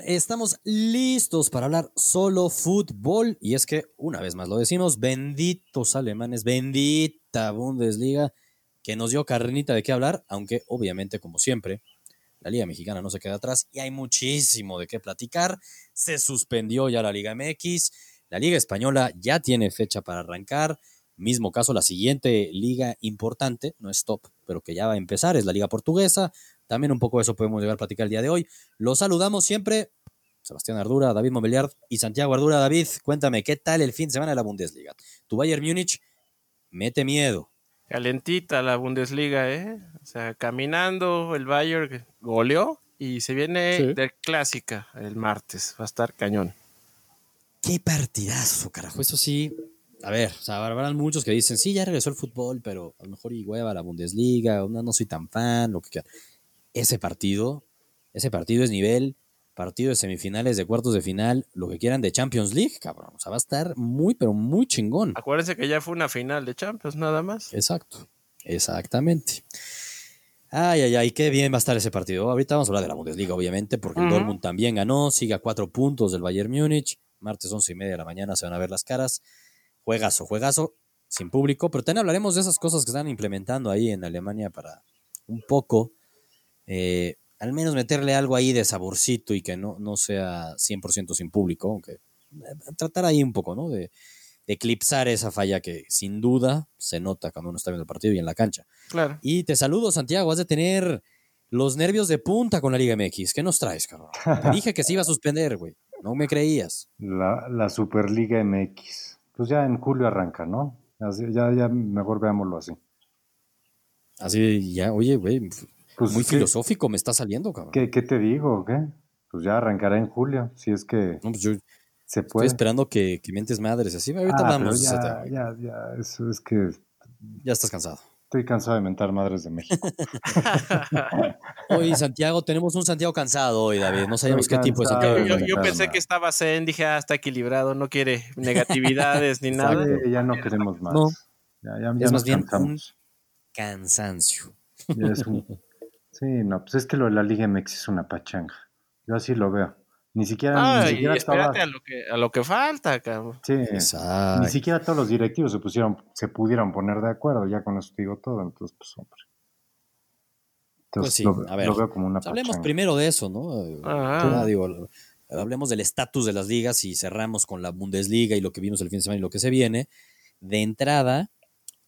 Estamos listos para hablar solo fútbol. Y es que, una vez más lo decimos, benditos alemanes, bendita Bundesliga, que nos dio carnita de qué hablar, aunque obviamente, como siempre, la Liga Mexicana no se queda atrás y hay muchísimo de qué platicar. Se suspendió ya la Liga MX, la Liga Española ya tiene fecha para arrancar. Mismo caso, la siguiente liga importante, no es top, pero que ya va a empezar, es la Liga Portuguesa. También un poco de eso podemos llegar a platicar el día de hoy. Los saludamos siempre. Sebastián Ardura, David Mobiliard y Santiago Ardura. David, cuéntame, ¿qué tal el fin de semana de la Bundesliga? Tu Bayern Múnich mete miedo. Calentita la Bundesliga, ¿eh? O sea, caminando, el Bayern goleó y se viene de clásica el martes. Va a estar cañón. Qué partidazo, carajo. Eso sí, a ver, o sea, habrán muchos que dicen, sí, ya regresó el fútbol, pero a lo mejor y hueva la Bundesliga, no, no soy tan fan, lo que quiera ese partido, ese partido es nivel, partido de semifinales, de cuartos de final, lo que quieran de Champions League, cabrón. O sea, va a estar muy, pero muy chingón. Acuérdense que ya fue una final de Champions, nada más. Exacto, exactamente. Ay, ay, ay, qué bien va a estar ese partido. Ahorita vamos a hablar de la Bundesliga, obviamente, porque el Dortmund también ganó, sigue a cuatro puntos del Bayern Múnich. Martes once y media de la mañana se van a ver las caras. Juegazo, juegazo, sin público, pero también hablaremos de esas cosas que están implementando ahí en Alemania para un poco eh, al menos meterle algo ahí de saborcito y que no, no sea 100% sin público, aunque eh, tratar ahí un poco, ¿no? De, eclipsar esa falla que sin duda se nota cuando uno está viendo el partido y en la cancha. Claro. Y te saludo, Santiago, has de tener los nervios de punta con la Liga MX. ¿Qué nos traes, cabrón? Te dije que se iba a suspender, güey. No me creías. La, la Superliga MX. Pues ya en julio arranca, ¿no? ya, ya mejor veámoslo así. Así, ya, oye, güey, pues Muy filosófico me está saliendo, cabrón. ¿Qué, te digo? ¿Qué? Pues ya arrancará en julio, si es que no, pues yo se puede. Estoy esperando que, que mientes madres así. Ahorita ah, vamos. Ya, ya, ya, eso es que. Ya estás cansado. Estoy cansado de mentar madres de México. hoy, Santiago, tenemos un Santiago cansado hoy, David. No sabíamos qué tipo de Santiago. Yo, pensé que estaba zen, dije, ah, está equilibrado, no quiere negatividades ni nada. ya no queremos más. No. Ya, ya, ya es más bien un cansancio. Es un Sí, no, pues es que lo de la Liga MX es una pachanga. Yo así lo veo. Ni siquiera. ni espérate a, lo que, a lo que falta, cabrón. Sí, ni siquiera todos los directivos se pusieron, se pudieron poner de acuerdo, ya con eso digo todo, entonces, pues, hombre. pues sí, a ver, veo como una pues hablemos primero de eso, ¿no? Digo, hablemos del estatus de las ligas y cerramos con la Bundesliga y lo que vimos el fin de semana y lo que se viene. De entrada,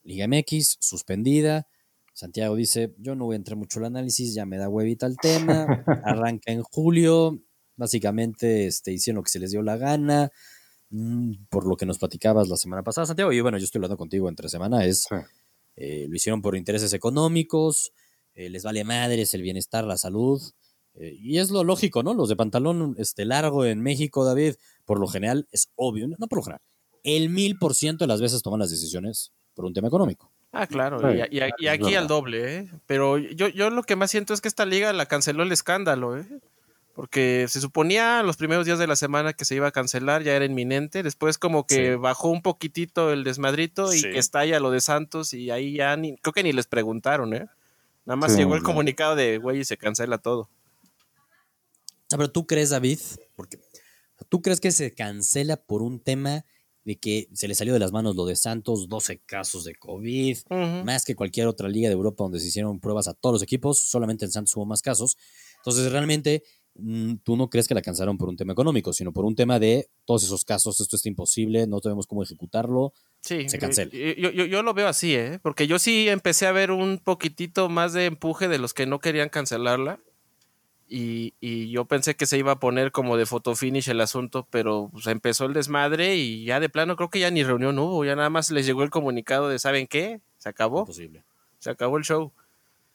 Liga MX suspendida, Santiago dice, yo no voy a entrar mucho el análisis, ya me da huevita el tema, arranca en julio, básicamente este, hicieron lo que se les dio la gana, mm, por lo que nos platicabas la semana pasada, Santiago, y bueno, yo estoy hablando contigo entre semana, es, eh, lo hicieron por intereses económicos, eh, les vale madres el bienestar, la salud, eh, y es lo lógico, ¿no? Los de pantalón este, largo en México, David, por lo general, es obvio, no por lo general, el mil por ciento de las veces toman las decisiones por un tema económico. Ah, claro, y, aquí al doble, ¿eh? Pero yo, yo lo que más siento es que esta liga la canceló el escándalo, ¿eh? Porque se suponía los primeros días de la semana que se iba a cancelar, ya era inminente. Después como que bajó un poquitito el desmadrito y que estalla lo de Santos y ahí ya ni, creo que ni les preguntaron, ¿eh? Nada más llegó el comunicado de, güey, y se cancela todo. Ah, pero tú crees, David, porque tú crees que se cancela por un tema de que se le salió de las manos lo de Santos, 12 casos de COVID, más que cualquier otra liga de Europa donde se hicieron pruebas a todos los equipos, solamente en Santos hubo más casos. Entonces, realmente, mm, tú no crees que la cansaron por un tema económico, sino por un tema de todos esos casos, esto está imposible, no tenemos cómo ejecutarlo, sí, se cancela. Yo, yo, yo, lo veo así, ¿eh? porque yo sí empecé a ver un poquitito más de empuje de los que no querían cancelarla. Y, yo pensé que se iba a poner como de photo finish el asunto, pero pues, empezó el desmadre y ya de plano creo que ya ni reunión hubo, ya nada más les llegó el comunicado de ¿saben qué? Se acabó. Se acabó el show.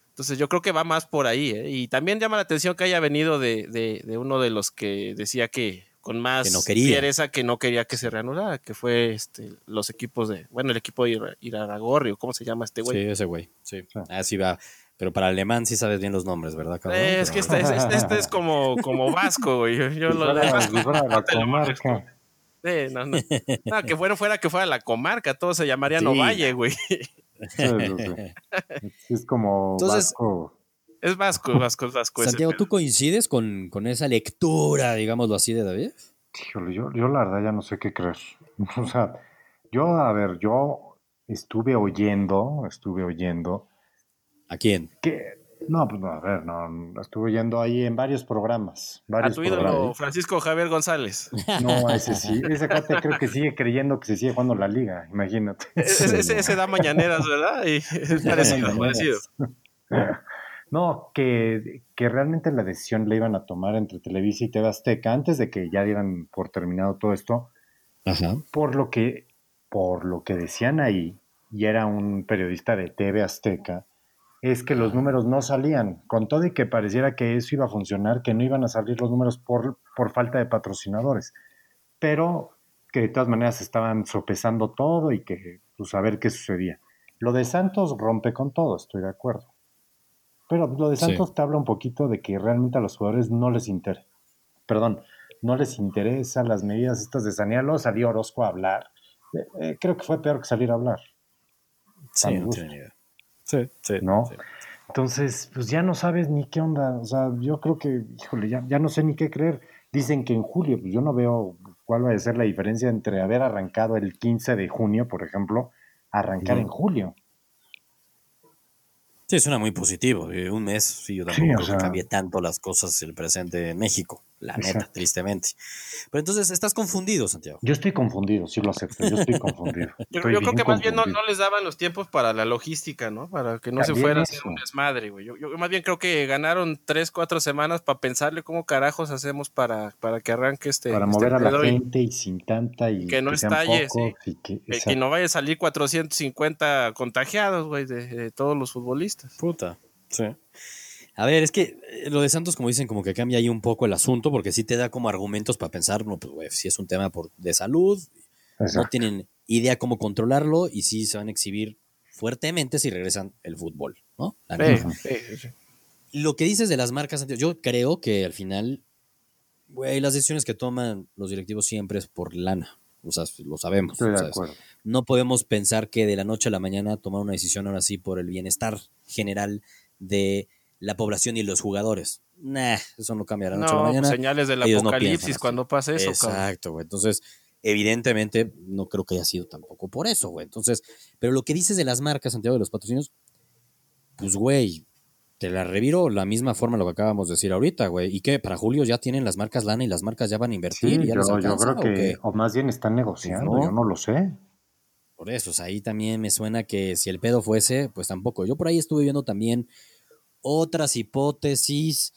Entonces yo creo que va más por ahí. ¿eh? Y también llama la atención que haya venido de, uno de los que decía que con más que no fiereza que no quería que se reanudara, que fue este, los equipos de, bueno, el equipo de Iraragorri, o cómo se llama este güey. Sí, ese güey, sí. Así va. Pero para alemán sí sabes bien los nombres, ¿verdad, cabrón? es que este, este, este, es como, como vasco, güey. Yo, lo la comarca. Sí, no, no. no, que fuera, fuera que fuera la comarca, todo se llamaría Novalle, güey. es como vasco. Es Vasco, Vasco, Vasco. Santiago, ¿tú coincides con, con, esa lectura, digámoslo así, de David? Híjole, yo, yo la verdad ya no sé qué creer. O sea, yo, a ver, yo estuve oyendo, estuve oyendo. ¿A quién? Que, no, pues no, a ver, no, estuve oyendo ahí en varios programas. Varios a tu ídolo, Francisco Javier González. No, ese sí, ese cuate creo que sigue creyendo que se sigue jugando la liga, imagínate. Ese, ese, da mañaneras, ¿verdad? Y es parecido, parecido. No, que, que, realmente la decisión la iban a tomar entre Televisa y TV Azteca antes de que ya dieran por terminado todo esto. Ajá. Por lo que, por lo que decían ahí, y era un periodista de TV Azteca, es que los números no salían, con todo y que pareciera que eso iba a funcionar, que no iban a salir los números por, por falta de patrocinadores, pero que de todas maneras estaban sopesando todo y que, pues, a ver qué sucedía. Lo de Santos rompe con todo, estoy de acuerdo. Pero lo de Santos te habla un poquito de que realmente a los jugadores no les interesa. Perdón, no les interesa las medidas estas de sanearlo. Salió Orozco a hablar. Eh, eh, creo que fue peor que salir a hablar. Sí, no Sí, sí. ¿No? Entonces, pues ya no sabes ni qué onda. O sea, yo creo que, híjole, ya, ya no sé ni qué creer. Dicen que en julio, pues yo no veo cuál va a ser la diferencia entre haber arrancado el 15 de junio, por ejemplo, arrancar en julio. Sí, suena muy positivo. Un mes, sí, yo tampoco sí, tanto las cosas el presente en México. La neta, tristemente. Pero entonces, ¿estás confundido, Santiago? Yo estoy confundido, sí lo acepto. Yo estoy confundido. yo, creo que más bien no, les daban los tiempos para la logística, ¿no? Para que no se fuera a hacer un desmadre, güey. Yo, más bien creo que ganaron tres, cuatro semanas para pensarle cómo carajos hacemos para, para que arranque este. Para este mover a la gente y sin tanta y que no estalle, y que, que, no vaya a salir 450 contagiados, güey, de, de todos los futbolistas. Puta, sí. A ver, es que eh, lo de Santos, como dicen, como que cambia ahí un poco el asunto, porque sí te da como argumentos para pensar, no, pues, güey, si es un tema por, de salud, no tienen idea cómo controlarlo y sí se van a exhibir fuertemente si regresan el fútbol, ¿no? Lo que dices de las marcas, yo creo que al final, güey, las decisiones que toman los directivos siempre es por lana. O sea, lo sabemos. no podemos pensar que de la noche a la mañana tomar una decisión ahora sí por el bienestar general de la población y los jugadores. Nah, eso no cambiará no, pues mañana. señales del apocalipsis cuando pase eso. Exacto, güey. Entonces, evidentemente, no creo que haya sido tampoco por eso, güey. Entonces, pero lo que dices de las marcas, Santiago, de los patrocinios, pues, güey, te la reviro la misma forma lo que acabamos de decir ahorita, güey. ¿Y qué? Para Julio ya tienen las marcas lana y las marcas ya van a invertir. yo, creo que, o, más bien están negociando, pues yo no lo sé. Por eso, o sea, ahí también me suena que si el pedo fuese, pues tampoco. Yo por ahí estuve viendo también otras hipótesis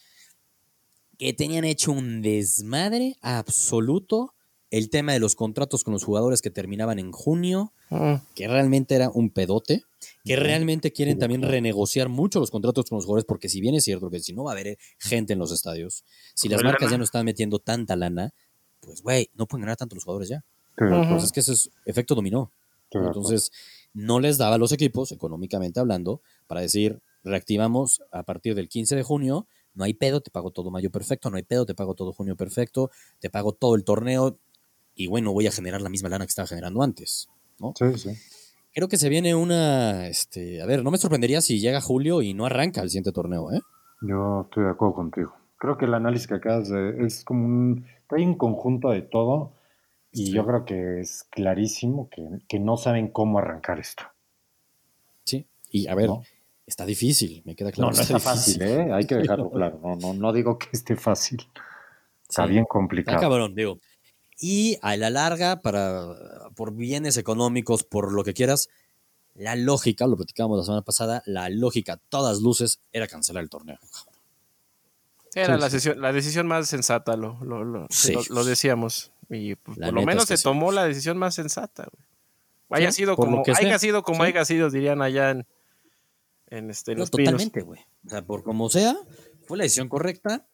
que tenían hecho un desmadre absoluto. El tema de los contratos con los jugadores que terminaban en junio, ah. que realmente era un pedote, que realmente quieren también renegociar mucho los contratos con los jugadores, porque si bien es cierto que si no va a haber gente en los estadios, si las marcas ya no están metiendo tanta lana, pues güey, no pueden ganar tanto los jugadores ya. Entonces es que ese es efecto dominó. Entonces, no les daba a los equipos, económicamente hablando, para decir, reactivamos a partir del 15 de junio, no hay pedo, te pago todo mayo perfecto, no hay pedo, te pago todo junio perfecto, te pago todo el torneo y bueno, voy a generar la misma lana que estaba generando antes, ¿no? Sí, sí. Creo que se viene una, este, a ver, no me sorprendería si llega julio y no arranca el siguiente torneo, ¿eh? Yo estoy de acuerdo contigo. Creo que el análisis que acabas de, es como un, hay un conjunto de todo y yo creo que es clarísimo que, que, no saben cómo arrancar esto. Sí, y a ver, Está difícil, me queda claro. No, no está, fácil, ¿eh? Hay que dejarlo claro. No, no, no digo que esté fácil. Está bien complicado. Está cabrón, digo. Y a la larga, para, por bienes económicos, por lo que quieras, la lógica, lo platicábamos la semana pasada, la lógica, todas luces, era cancelar el torneo. Era la, la, decisión más sensata, lo, lo, lo, lo decíamos. Y pues, por lo menos se tomó la decisión más sensata. Haya sido como, haya sido como haya sido, dirían allá en, en este, no, totalmente, güey. O sea, por como sea, fue la decisión correcta.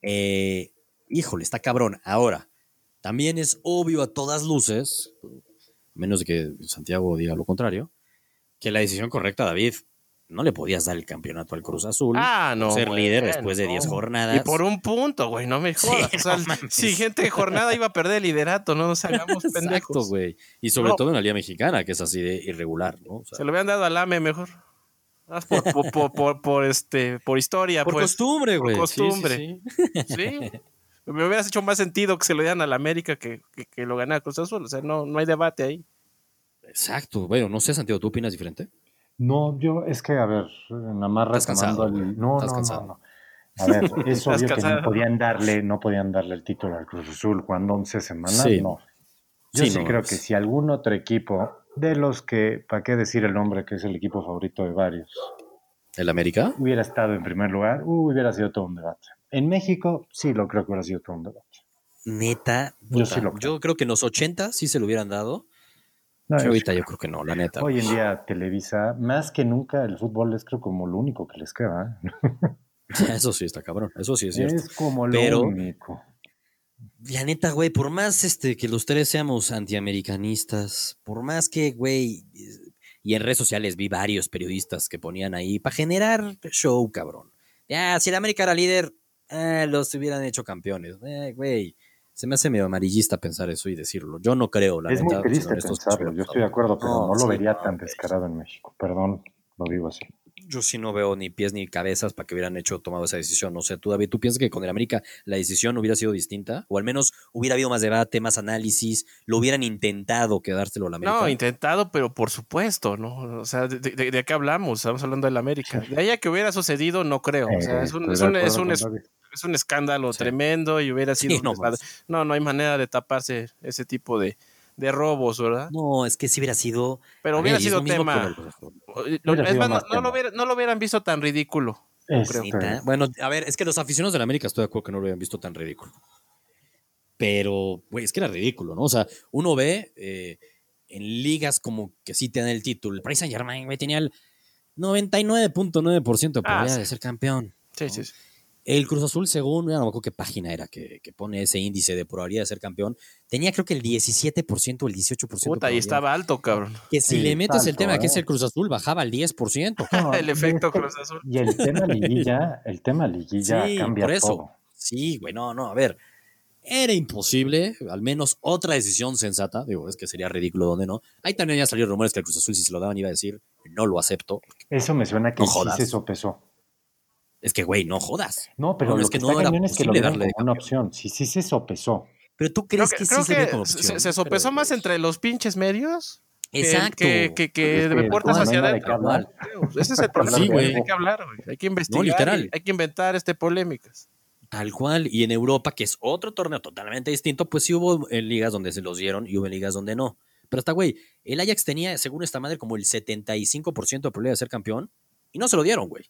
Eh, híjole, está cabrón. Ahora, también es obvio a todas luces, menos de que Santiago diga lo contrario, que la decisión correcta, David, no le podías dar el campeonato al Cruz Azul. Ah, no. Ser líder después de 10 jornadas. Y por un punto, güey, no me jodas. si gente de jornada iba a perder el liderato, no nos hagamos pendejos. Exacto, güey. Y sobre todo en la Liga Mexicana, que es así de irregular, ¿no? Se lo habían dado al AME mejor. Por, por, este, por historia, por pues. costumbre, güey. Por costumbre. Sí, Me hubieras hecho más sentido que se lo dieran a la América que, que, lo ganara Cruz Azul. O sea, no, no hay debate ahí. Exacto. Bueno, no sé, Santiago, ¿tú opinas diferente? No, yo, es que, a ver, nada más retomando el. No, no, no, no. A ver, es obvio que no podían darle, no podían darle el título al Cruz Azul cuando 11 semanas, no. Yo sí, creo que si algún otro equipo de los que, ¿para qué decir el nombre que es el equipo favorito de varios? ¿El América? Hubiera estado en primer lugar, uh, hubiera sido todo un debate. En México, sí lo creo que hubiera sido todo un debate. Neta, yo, sí lo creo. yo creo que en los 80 sí se lo hubieran dado. ahorita yo creo que no, la neta. Hoy en día Televisa, más que nunca, el fútbol es creo como lo único que les queda. ¿eh? Eso sí está cabrón, eso sí es cierto. Es como lo único. La neta, güey, por más este, que los tres seamos antiamericanistas, por más que, güey, y en redes sociales vi varios periodistas que ponían ahí para generar show, cabrón. Ya, si el América era líder, eh, los hubieran hecho campeones. Eh, güey, se me hace medio amarillista pensar eso y decirlo. Yo no creo, la Es muy triste pensarlo, yo estoy de acuerdo, pero no, lo vería tan descarado en México. Perdón, lo digo así yo sí no veo ni pies ni cabezas para que hubieran hecho tomado esa decisión. No sé, tú, David, ¿tú piensas que con el América la decisión hubiera sido distinta? O al menos hubiera habido más debate, más análisis, lo hubieran intentado quedárselo al América. No, intentado, pero por supuesto, ¿no? O sea, ¿de, qué hablamos? Estamos hablando del América. De ahí a que hubiera sucedido, no creo. O sea, es un, es un, es un, es un escándalo tremendo y hubiera sido... no, no, no hay manera de taparse ese tipo de de robos, ¿verdad? No, es que si hubiera sido. Pero hubiera sido tema. no, lo hubieran visto tan ridículo. Bueno, a ver, es que los aficionados de la América estoy de acuerdo que no lo hubieran visto tan ridículo. Pero, güey, es que era ridículo, ¿no? O sea, uno ve eh, en ligas como que sí tienen el título. El Paris Saint Germain, güey, tenía el 99.9% de probabilidad ah, de ser campeón. Sí, sí, sí. El Cruz Azul, según, no me acuerdo qué página era que, pone ese índice de probabilidad de ser campeón, tenía creo que el 17% o el 18%. Puta, ahí estaba alto, cabrón. Que si le metes el tema que es ¿eh? el Cruz Azul, bajaba al 10%. el efecto Cruz Azul. Y el tema liguilla, el tema liguilla sí, cambia por eso. Todo. Sí, güey, no, no, a ver. Era imposible, al menos otra decisión sensata, digo, es que sería ridículo donde no. Ahí también ya salieron rumores que el Cruz Azul, si se lo daban, iba a decir, no lo acepto. Eso me suena que no sí se sopesó. Es que, güey, no jodas. No, pero lo es que, no era es que lo darle como una opción. Sí, sí se sopesó. Pero tú crees que, sí se ve como opción. Se, sopesó más entre los pinches medios. Exacto. Que, que, que de puertas hacia adentro. Ese es el problema. Sí, güey. Hay que hablar, güey. Hay que investigar. No, literal. Hay que inventar este polémicas. Tal cual. Y en Europa, que es otro torneo totalmente distinto, pues sí hubo en ligas donde se los dieron y hubo en ligas donde no. Pero hasta, güey, el Ajax tenía, según esta madre, como el 75% de probabilidad de ser campeón y no se lo dieron, güey.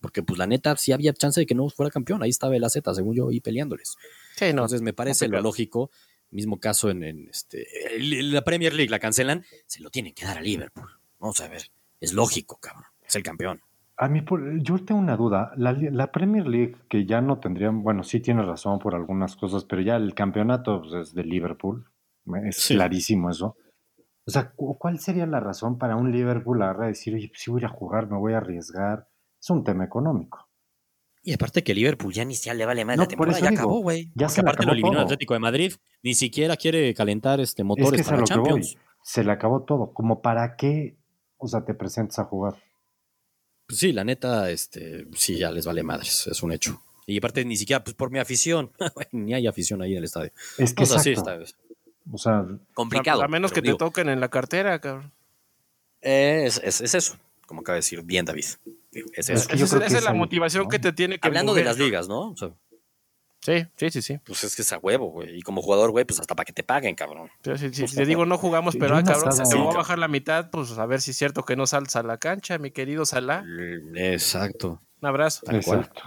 Porque, pues, la neta, sí había chance de que no fuera campeón. Ahí estaba el AZ, según yo, ahí peleándoles. Sí, no, Entonces, me parece lo lógico. Mismo caso en, este, la Premier League, la cancelan, se lo tienen que dar a Liverpool. Vamos a ver. Es lógico, cabrón. Es el campeón. A mí, yo tengo una duda. La, Premier League, que ya no tendrían, bueno, sí tiene razón por algunas cosas, pero ya el campeonato pues, es de Liverpool. Es clarísimo eso. O sea, ¿cuál sería la razón para un Liverpool a decir, oye, pues sí voy a jugar, me voy a arriesgar? Es un tema económico. Y aparte que Liverpool ya ni siquiera le vale más la temporada, ya acabó, güey. Ya se aparte lo eliminó el Atlético de Madrid, ni siquiera quiere calentar este motores para Champions. Se le acabó todo. Como para qué, o sea, te presentas a jugar. Pues sí, la neta, este, sí, ya les vale madres, es un hecho. Y aparte ni siquiera pues por mi afición, ni hay afición ahí en el estadio. Es que o sea, sí está, o sea, complicado. A menos que te toquen en la cartera, cabrón. es, es eso, como acaba de decir bien David. Es esa es la motivación que te tiene que Hablando de las ligas, ¿no? sí, sí, sí, sí. Pues es que es a huevo, güey. Y como jugador, güey, pues hasta para que te paguen, cabrón. si, te digo no jugamos, pero ah, cabrón, te voy a bajar la mitad, pues a ver si es cierto que no saltas a la cancha, mi querido Salah. Exacto. Un abrazo. Exacto.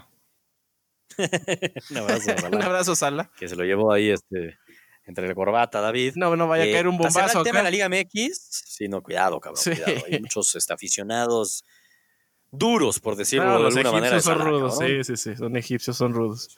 un abrazo, Salah. un abrazo, Salah. Que se lo llevó ahí este entre la corbata, David. No, no vaya a caer un eh, bombazo. el tema de la Liga MX, sí, no, cuidado, cabrón, cuidado. Hay muchos este, aficionados duros, por decirlo de alguna manera. Son rudos, sí, sí, sí, son egipcios, son rudos.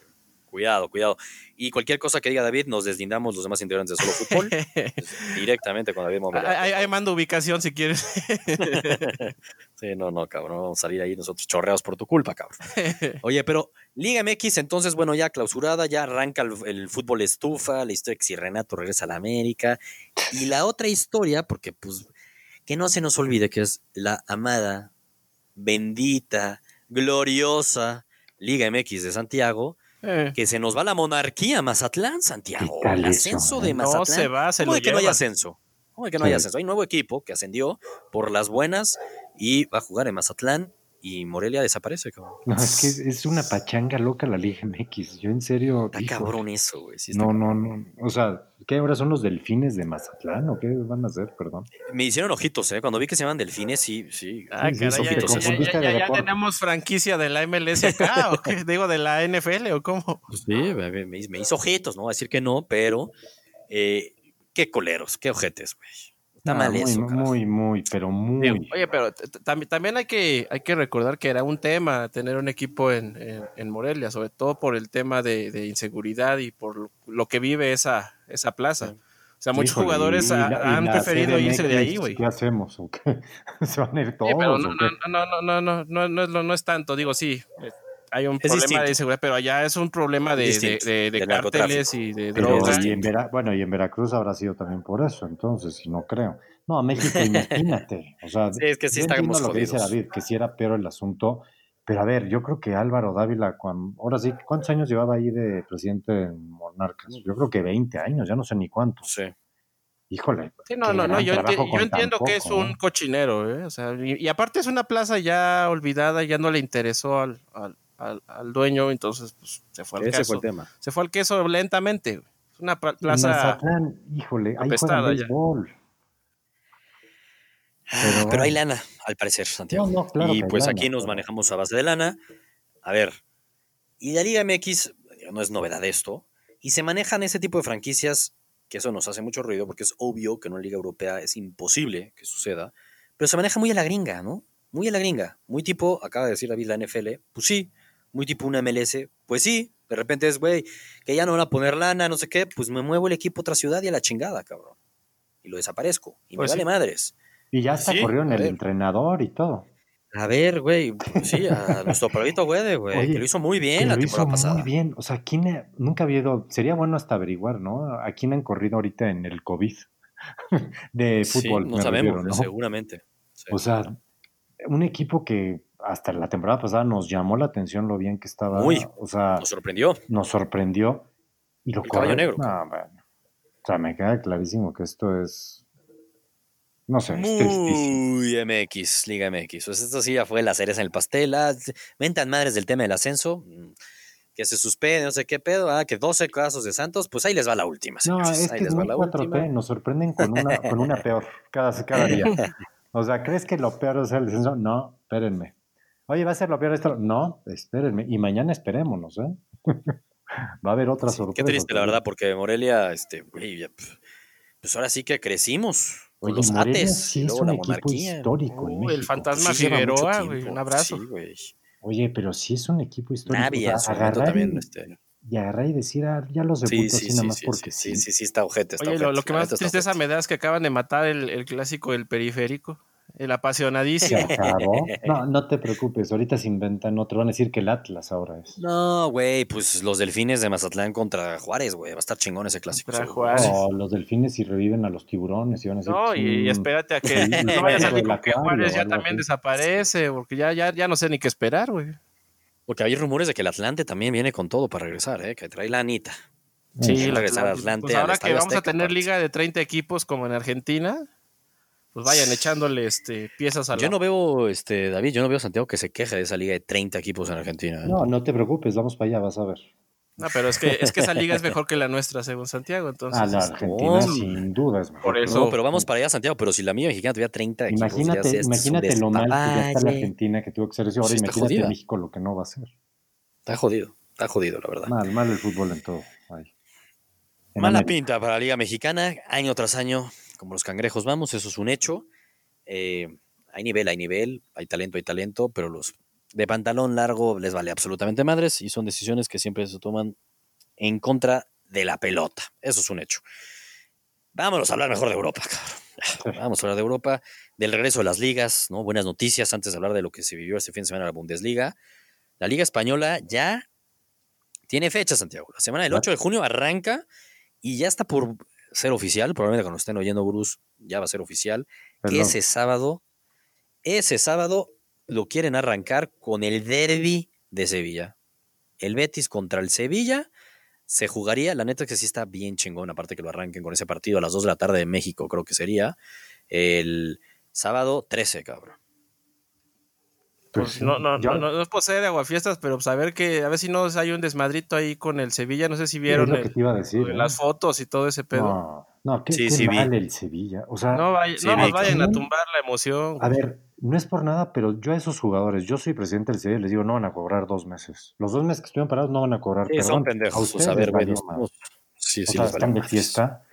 Cuidado, cuidado. Y cualquier cosa que diga David, nos deslindamos los demás integrantes de Solo Fútbol directamente con David Ahí, ahí mando ubicación si quieres. sí, no, no, cabrón. Vamos a salir ahí nosotros chorreados por tu culpa, cabrón. Oye, pero Liga MX, entonces, bueno, ya clausurada, ya arranca el, fútbol estufa, la historia que si Renato regresa a la América. Y la otra historia, porque pues que no se nos olvide que es la amada bendita, gloriosa Liga MX de Santiago, eh. que se nos va la monarquía Mazatlán, Santiago. El ascenso de Mazatlán. No se va, se ¿Cómo de que no hay ascenso? ¿Cómo de que no hay ascenso? Hay un nuevo equipo que ascendió por las buenas y va a jugar en Mazatlán y Morelia desaparece, cabrón. No, es que es una pachanga loca la Liga MX. Yo en serio. Está cabrón eso, güey. no, no, no. O sea, ¿qué ahora son los delfines de Mazatlán o qué van a hacer? Perdón. Me hicieron ojitos, ¿eh? Cuando vi que se llaman delfines, sí, sí. Ah, ya, ya, tenemos franquicia de la MLS acá, ¿o qué? Digo, de la NFL, ¿o cómo? Pues sí, me, hizo ojitos, no a decir que no, pero. Eh, qué coleros, qué ojetes, güey. Está mal muy, eso. Muy, muy, pero muy. Oye, pero también hay que, hay que recordar que era un tema tener un equipo en, en, Morelia, sobre todo por el tema de, inseguridad y por lo que vive esa, esa plaza. O sea, muchos jugadores han preferido irse de ahí, güey. ¿Qué hacemos? ¿Se van a ir todos? pero no, no, no, no, no, no, no, no, no es tanto, digo, sí, hay un problema de seguridad, pero allá es un problema de, de, de, cárteles y de drogas. Y en bueno, y en Veracruz habrá sido también por eso, entonces, no creo. No, a México, imagínate. O sea, sí, es que sí estamos lo que dice David, que si era peor el asunto. Pero a ver, yo creo que Álvaro Dávila, cuando, ahora sí, ¿cuántos años llevaba ahí de presidente en Monarcas? Yo creo que 20 años, ya no sé ni cuántos. Sí. Híjole. Sí, no, no, no, yo, entiendo que es un cochinero, ¿eh? O sea, y, aparte es una plaza ya olvidada, ya no le interesó al, al, al dueño, entonces pues, se fue al queso. Fue el tema. Se fue al queso lentamente. Es una plaza. híjole, ahí juegan béisbol. Pero, pero, hay lana, al parecer, Santiago. No, claro y pues aquí nos manejamos a base de lana. A ver, y la Liga MX no es novedad esto. Y se manejan ese tipo de franquicias, que eso nos hace mucho ruido, porque es obvio que en una Liga Europea es imposible que suceda. Pero se maneja muy a la gringa, ¿no? Muy a la gringa. Muy tipo, acaba de decir David, la NFL. Pues sí, muy tipo una MLS, pues sí, de repente es, güey, que ya no van a poner lana, no sé qué, pues me muevo el equipo a otra ciudad y a la chingada, cabrón. Y lo desaparezco. Y me pues vale madres. Y ya está corrió en el entrenador y todo. A ver, güey, pues sí, a nuestro perrito güey, güey, que lo hizo muy bien la temporada pasada. Muy bien, o sea, ¿quién nunca ha habido, sería bueno hasta averiguar, ¿no? ¿A quién han corrido ahorita en el COVID de fútbol? no sabemos, seguramente. O sea, un equipo que hasta la temporada pasada nos llamó la atención lo bien que estaba. Muy. O sea, nos sorprendió. Nos sorprendió. Y lo caballo negro. O sea, me queda clarísimo que esto es. No sé, Muy MX, Liga MX. Pues esto sí ya fue las cereza en el pastel. Ah, ventan madres del tema del ascenso. Mm, que se suspende, no sé qué pedo. Ah, que 12 casos de Santos. Pues ahí les va la última. No, es ahí que les va la última. Nos sorprenden con una, con una peor cada, cada día. O sea, ¿crees que lo peor es el descenso? No, espérenme. Oye, ¿va a ser lo peor esto? No, espérenme. Y mañana esperémonos, ¿eh? Va a haber otra sorpresa. Qué triste, la verdad, porque Morelia, este, güey, pues ahora sí que crecimos. Oye, los Morelia ates, sí es un equipo histórico en México. El fantasma Figueroa, güey, un abrazo. Sí, güey. Oye, pero sí es un equipo histórico. Navia, agarrar también, este... y agarrar y decir, ah, ya los debuto sí, sí, así nada más sí, porque sí. Sí, sí, está ojete. Está Oye, ojete, lo, que más tristeza me da es que acaban de matar el, el clásico del periférico. El apasionadísimo. No, no te preocupes, ahorita se inventan otro, van a decir que el Atlas ahora es. No, güey, pues los delfines de Mazatlán contra Juárez, güey, va a estar chingón ese clásico. No, los delfines y reviven a los tiburones y van a decir, No, y, espérate a que no vaya a salir que Juárez ya también desaparece, porque ya, ya, ya no sé ni qué esperar, güey. Porque hay rumores de que el Atlante también viene con todo para regresar, ¿eh? que trae la Anita. Sí, regresar Atlante. Pues ahora que vamos a tener liga de 30 equipos como en Argentina, pues vayan echándole este, piezas a Yo no veo, este, David, yo no veo a Santiago que se queje de esa liga de 30 equipos en Argentina. ¿eh? No, no te preocupes, vamos para allá, vas a ver. No, pero es que, es que esa liga es mejor que la nuestra, según Santiago. Entonces, ah, la este, Argentina sin duda es mejor. Por eso. No, pero vamos para allá, Santiago. Pero si la mía mexicana tuviera 30 imagínate, equipos, imagínate lo mal que ya está la Argentina que tuvo que ser eso. Ahora imagínate México lo que no va a ser. Está jodido, está jodido, la verdad. Mal, mal el fútbol en todo. Mala pinta para la Liga Mexicana, año tras año, como los cangrejos vamos, eso es un hecho. Eh, hay nivel, hay nivel, hay talento, hay talento, pero los de pantalón largo les vale absolutamente madres y son decisiones que siempre se toman en contra de la pelota. Eso es un hecho. Vámonos a hablar mejor de Europa, cabrón. Vamos a hablar de Europa, del regreso de las ligas, ¿no? Buenas noticias antes de hablar de lo que se vivió este fin de semana en la Bundesliga. La Liga Española ya tiene fecha, Santiago. La semana del 8 de junio arranca y ya está por ser oficial. Probablemente cuando estén oyendo Bruce ya va a ser oficial ese sábado, ese sábado lo quieren arrancar con el derby de Sevilla. El Betis contra el Sevilla se jugaría, la neta es que sí está bien chingón, aparte que lo arranquen con ese partido a las 2 de la tarde de México, creo que sería el sábado 13, cabrón. Pues, no, no, no, no, es posee de aguafiestas, pero saber pues, que a ver si no hay un desmadrito ahí con el Sevilla, no sé si vieron las ¿eh? fotos y todo ese pedo. No, no qué, sí, mal el Sevilla. O sea, no, nos vayan a tumbar la emoción. A ver, no es por nada, pero yo a esos jugadores, yo soy presidente del Sevilla, les digo, no van a cobrar dos meses. Los dos meses que estuvieron parados no van a cobrar. Sí, son pendejos. A, ver, sí, sí, están de fiesta.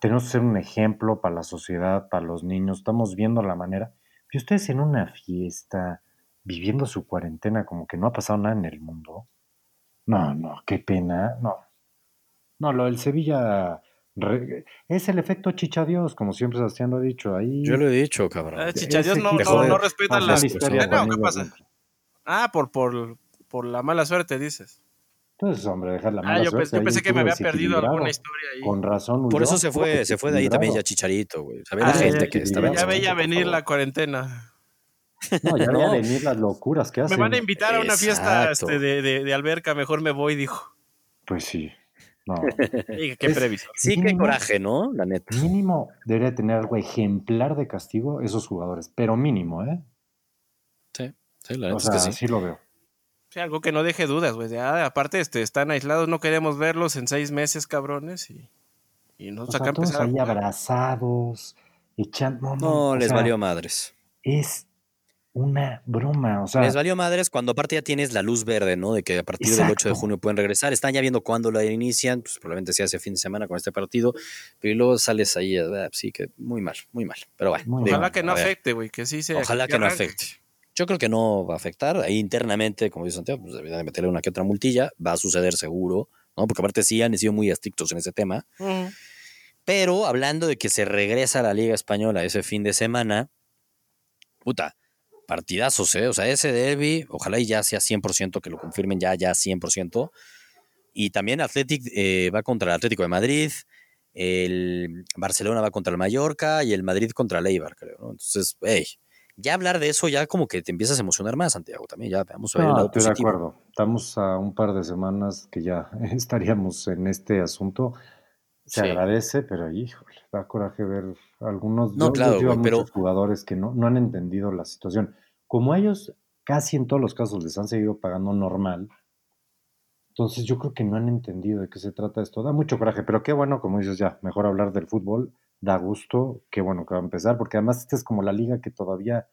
Tenemos que ser un ejemplo para la sociedad, para los niños. Estamos viendo la manera. Y ustedes en una fiesta, viviendo su cuarentena como que no ha pasado nada en el mundo. No, no, qué pena. No. No, lo del Sevilla es el efecto chichadios, como siempre Sebastián lo ha dicho. Ahí... Yo lo he dicho, cabrón. Ah, chichadios no, no, no, respetan la, historia. ¿qué pasa? Ah, por, por, por la mala suerte, dices. Entonces, hombre, dejar la ah, mala ah, yo suerte. yo pensé que me había perdido alguna historia ahí. Con razón. Por eso se fue, se fue de ahí también ya Chicharito, güey. Sabía la ah, gente que estaba. Ya veía venir la cuarentena. No, ya veía venir las locuras que hacen. Me van a invitar a una fiesta este, de, de, de alberca, mejor me voy, dijo. Pues sí. No. qué previsor. Sí, qué coraje, ¿no? La neta. Mínimo debería tener algo ejemplar de castigo esos jugadores, pero mínimo, ¿eh? Sí, sí, la neta es que sí. sí lo veo. Sí, algo que no deje dudas, güey. Ah, aparte, este, están aislados, no queremos verlos en seis meses, cabrones, y, y nos o todos ahí abrazados, echando. No, les valió madres. Es una broma. O sea, Les valió madres cuando aparte ya tienes la luz verde, ¿no? De que a partir del 8 de junio pueden regresar. Están ya viendo cuándo la inician, pues probablemente sea hace fin de semana con este partido, pero luego sales ahí, ah, sí, que muy mal, muy mal. Pero bueno. ojalá que no afecte, güey, que sí sea. Ojalá que, no afecte. Yo creo que no va a afectar. Ahí internamente, como dice Santiago, pues debería de meterle una que otra multilla. Va a suceder seguro, ¿no? Porque aparte sí han sido muy estrictos en ese tema. Pero hablando de que se regresa a la Liga Española ese fin de semana, puta, partidazos, ¿eh? O sea, ese derby, ojalá y ya sea 100%, que lo confirmen ya, ya 100%. Y también Athletic eh, va contra el Atlético de Madrid, el Barcelona va contra el Mallorca y el Madrid contra el Eibar, creo, ¿no? Entonces, hey, ya hablar de eso ya como que te empiezas a emocionar más, Santiago, también ya vamos a ver lado estoy de acuerdo. Estamos a un par de semanas que ya estaríamos en este asunto. Se agradece, pero híjole, da coraje ver algunos no, claro, pero... jugadores que no, no han entendido la situación. Como ellos casi en todos los casos les han seguido pagando normal, entonces yo creo que no han entendido de qué se trata esto. Da mucho coraje, pero qué bueno, como dices ya, mejor hablar del fútbol, da gusto, qué bueno que va a empezar, porque además esta es como la liga que todavía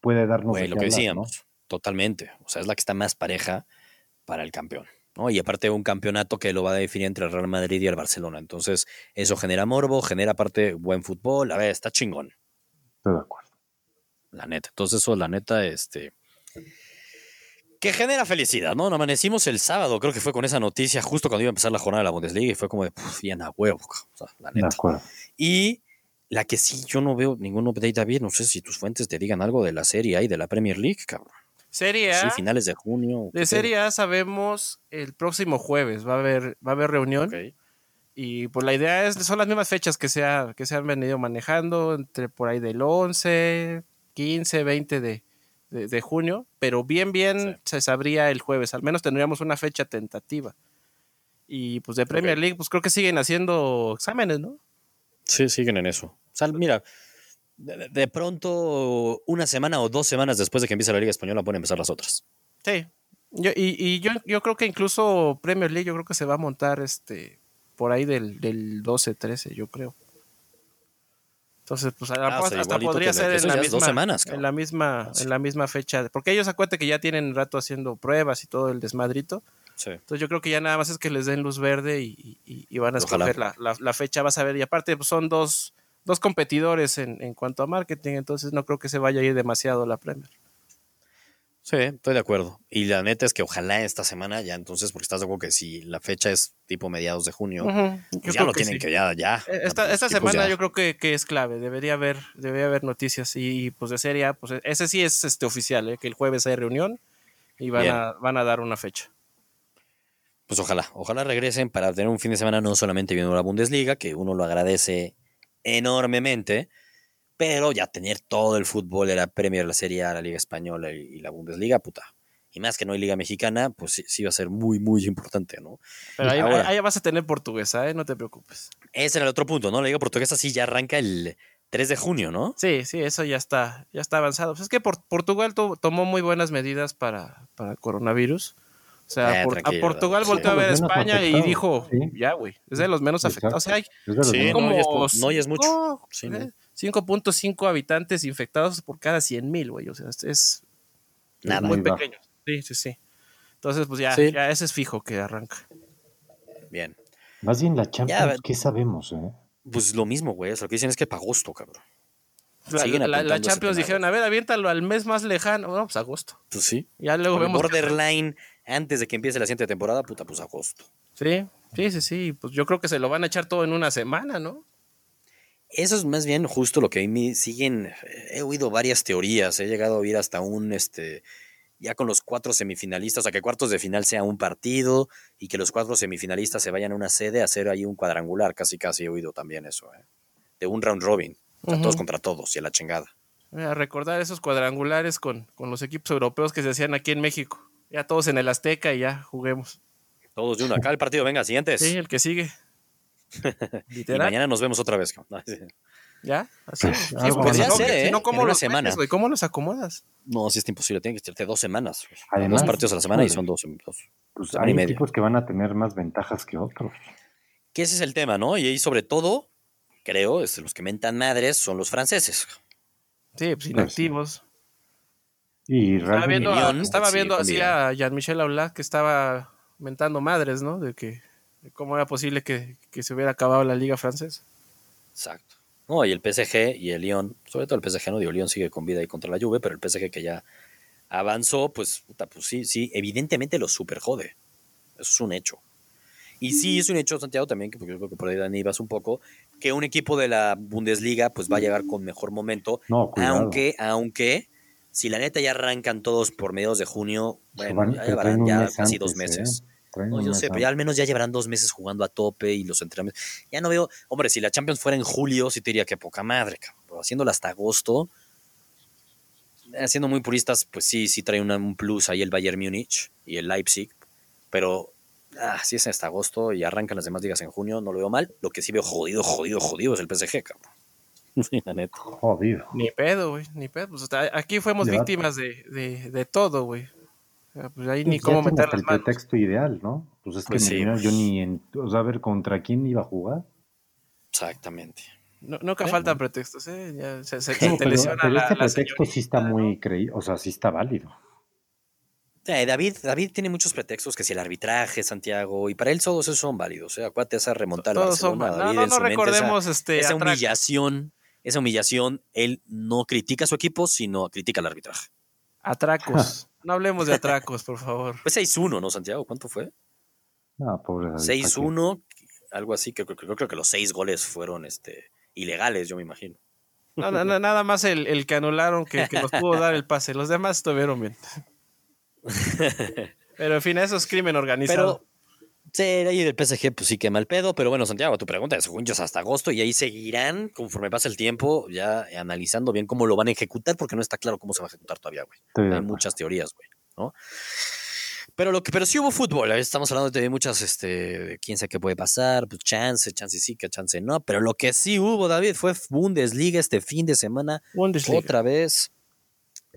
puede darnos... lo que decíamos, totalmente. O sea, es la que está más pareja para el campeón. Y aparte un campeonato que lo va a definir entre el Real Madrid y el Barcelona. Entonces, eso genera morbo, genera aparte buen fútbol. A ver, está chingón. Estoy de acuerdo. La neta. Entonces, eso, la neta, este. Que genera felicidad, ¿no? Nos amanecimos el sábado, creo que fue con esa noticia, justo cuando iba a empezar la jornada de la Bundesliga, y fue como de, bien a huevo, o sea, la neta. De acuerdo. Y la que sí, yo no veo ningún update, bien, no sé si tus fuentes te digan algo de la Serie A y de la Premier League, cabrón. Serie A. Sí, finales de junio. De Serie A sabemos el próximo jueves va a haber, va a haber reunión. Y pues la idea es, son las mismas fechas que se, que se han venido manejando, entre por ahí del 11, 15, 20 de, de, junio, pero bien, bien se sabría el jueves, al menos tendríamos una fecha tentativa. Y pues de Premier League, pues creo que siguen haciendo exámenes, ¿no? Sí, siguen en eso. O sea, mira, de, pronto, una semana o dos semanas después de que empiece la Liga Española, pueden empezar las otras. Sí. Yo, y, y yo, yo creo que incluso Premier League, yo creo que se va a montar este por ahí del, del 12-13, yo creo. Entonces, pues ah, hasta podría ser en la, misma, semanas, en la misma, en la misma fecha. Porque ellos acuerdan que ya tienen rato haciendo pruebas y todo el desmadrito. Sí. Entonces yo creo que ya nada más es que les den luz verde y, y, van a escoger la, la, la, fecha, vas a ver. Y aparte, pues son dos, dos competidores en, en, cuanto a marketing, entonces no creo que se vaya a ir demasiado la Premier. Sí, estoy de acuerdo. Y la neta es que ojalá esta semana ya entonces, porque estás de acuerdo que si la fecha es tipo mediados de junio, pues ya lo tienen que ya, ya. Eh, esta, esta semana yo creo que, que, es clave, debería haber, debería haber noticias y pues de serie pues ese sí es este oficial, ¿eh? que el jueves hay reunión y van a, van a dar una fecha. Pues ojalá, ojalá regresen para tener un fin de semana no solamente viendo la Bundesliga, que uno lo agradece enormemente, pero ya tener todo el fútbol de la Premier, la Serie A, la Liga Española y, la Bundesliga, puta. Y más que no hay Liga Mexicana, pues sí, va a ser muy, muy importante, ¿no? Pero ahí, vas a tener portuguesa, ¿eh? No te preocupes. Ese era el otro punto, ¿no? La Liga Portuguesa sí ya arranca el 3 de junio, ¿no? Sí, sí, eso ya está, ya está avanzado. Pues es que Portugal tomó muy buenas medidas para, para el coronavirus. O sea, eh, a Portugal volvió a ver a España y dijo, ya, güey, es de los menos afectados. O sea, hay sí, como, no, es, mucho. 5.5 habitantes infectados por cada 100 mil, güey. O sea, es, Nada, muy pequeño. Sí, sí, sí. Entonces, pues ya, ya ese es fijo que arranca. Bien. Más bien la Champions, ¿qué sabemos, eh? Pues lo mismo, güey. lo que dicen es que para agosto, cabrón. La, Champions dijeron, a ver, aviéntalo al mes más lejano. No, pues agosto. Pues sí. Ya luego vemos. Borderline, antes de que empiece la siguiente temporada, puta, pues agosto. Sí, sí, sí, sí. Pues yo creo que se lo van a echar todo en una semana, ¿no? Eso es más bien justo lo que a mí siguen. He oído varias teorías. He llegado a oír hasta un, este, ya con los cuatro semifinalistas, o sea, que cuartos de final sea un partido y que los cuatro semifinalistas se vayan a una sede a hacer ahí un cuadrangular. Casi, casi he oído también eso, ¿eh? De un round robin. Todos contra todos y a la chingada. A recordar esos cuadrangulares con, con los equipos europeos que se hacían aquí en México. Ya todos en el Azteca y ya juguemos. Todos de uno. Acá el partido, venga, siguientes. Sí, el que sigue. y mañana nos vemos otra vez. ¿Ya? Así. ¿eh? no, ¿cómo los semana. ¿Cómo los acomodas? No, sí está imposible. Tiene que echarte dos semanas. dos partidos a la semana y son dos. dos pues hay equipos que van a tener más ventajas que otros. Que ese es el tema, ¿no? Y ahí sobre todo, creo, es, los que mentan madres son los franceses. Sí, pues, pues inactivos. Y estaba viendo, estaba viendo así a Jean-Michel Aulas que estaba mentando madres, ¿no? De que cómo era posible que, se hubiera acabado la liga francesa. Exacto. No, y el PSG y el Lyon, sobre todo el PSG, no digo, Lyon sigue con vida ahí contra la Juve, pero el PSG que ya avanzó, pues, pues sí, sí, evidentemente lo super jode. Eso es un hecho. Y sí es un hecho, Santiago, también, que porque yo creo que por ahí Dani ibas un poco, que un equipo de la Bundesliga pues va a llegar con mejor momento, aunque, aunque si la neta ya arrancan todos por mediados de junio, bueno, ya llevarán ya casi dos meses. ¿eh? No, yo sé, pero ya al menos ya llevarán dos meses jugando a tope y los entrenamientos. Ya no veo, hombre, si la Champions fuera en julio, sí te diría que poca madre, cabrón. Pero haciéndola hasta agosto, siendo muy puristas, pues sí, sí trae un plus ahí el Bayern Múnich y el Leipzig. Pero ah, si es hasta agosto y arrancan las demás ligas en junio, no lo veo mal. Lo que sí veo jodido, jodido, jodido es el PSG, cabrón. la neta. Jodido. Ni pedo, güey, ni pedo. Pues, aquí fuimos víctimas de, de, de todo, güey. Pues ahí ni cómo meter el pretexto ideal, ¿no? Pues es que pues yo ni en, o sea, a ver contra quién iba a jugar. Exactamente. No, nunca faltan pretextos, ¿eh? Ya se, se, te lesiona pero este pretexto sí está muy creído, o sea, sí está válido. David, David tiene muchos pretextos, que si el arbitraje, Santiago, y para él todos esos son válidos. ¿eh? Acuérdate esa remontar al Barcelona. David, no, no, no recordemos esa, este, esa humillación, esa humillación, él no critica a su equipo, sino critica al arbitraje. Atracos. no hablemos de atracos, por favor. Pues 6-1, ¿no, Santiago? ¿Cuánto fue? No, pobre 6-1, algo así, que creo, creo, que los seis goles fueron este, ilegales, yo me imagino. nada más el, el que anularon que, que, nos pudo dar el pase. Los demás estuvieron bien. pero en fin, eso es crimen organizado. Sí, ahí del PSG, pues sí que mal pedo, pero bueno, Santiago, tu pregunta es según hasta agosto y ahí seguirán conforme pasa el tiempo, ya analizando bien cómo lo van a ejecutar, porque no está claro cómo se va a ejecutar todavía, güey. Hay muchas teorías, güey, ¿no? Pero lo que, pero sí hubo fútbol, estamos hablando de muchas, este, quién sabe qué puede pasar, pues chance, chance sí, que chance no, pero lo que sí hubo, David, fue Bundesliga este fin de semana, otra vez,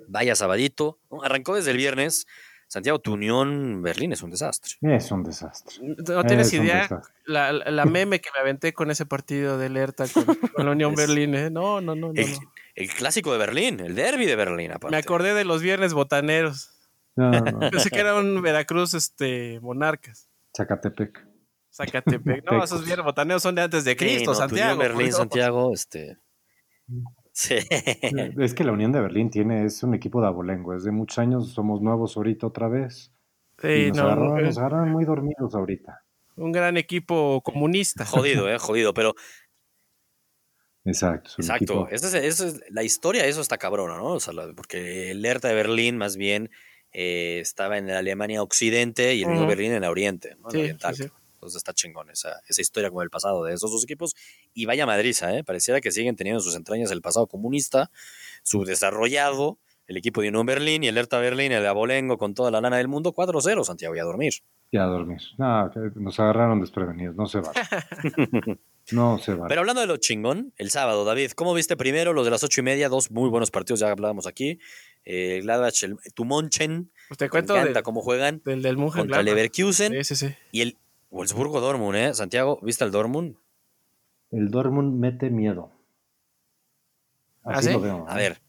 vaya sabadito, arrancó desde el viernes, Santiago, tu Unión Berlín es un desastre. Es un desastre. No tienes idea la, meme que me aventé con ese partido de alerta con, la Unión Berlín. ¿eh? No, no, no. el, clásico de Berlín, el derby de Berlín. Aparte. Me acordé de los viernes botaneros. No, no. Pensé que era un Veracruz este, Monarcas. Zacatepec. Zacatepec. No, esos viernes botaneros son de antes de Cristo, Santiago. Berlín, Santiago, este. Sí. Es que la Unión de Berlín tiene, es un equipo de abolengo, es de muchos años, somos nuevos ahorita otra vez. Sí, nos, agarraron, muy dormidos ahorita. Un gran equipo comunista. Jodido, eh, jodido, pero. Exacto. Exacto. Esa es, la historia, eso está cabrona, ¿no? O sea, porque el ERTA de Berlín, más bien, eh, estaba en la Alemania occidente y el Berlín en la oriente, ¿no? oriental. Entonces está chingón esa, esa historia con el pasado de esos dos equipos. Y vaya madriza, ¿eh? Pareciera que siguen teniendo en sus entrañas el pasado comunista, subdesarrollado, el equipo de Unión Berlín y el Hertha Berlín, el de Abolengo con toda la lana del mundo, 4-0, Santiago, y a dormir. Y a dormir. No, nos agarraron desprevenidos, no se va. no se va. Pero hablando de lo chingón, el sábado, David, ¿cómo viste primero los de las ocho y media? Dos muy buenos partidos, ya hablábamos aquí. Eh, Gladbach, el, Tumonchen. Pues te cuento de, cómo juegan. Del, del Contra Leverkusen. Sí, sí, sí. Y el Wolfsburgo Dortmund, ¿eh? Santiago, ¿viste el Dortmund? El Dortmund mete miedo. ¿Ah, Así lo veo. A ¿eh? ver,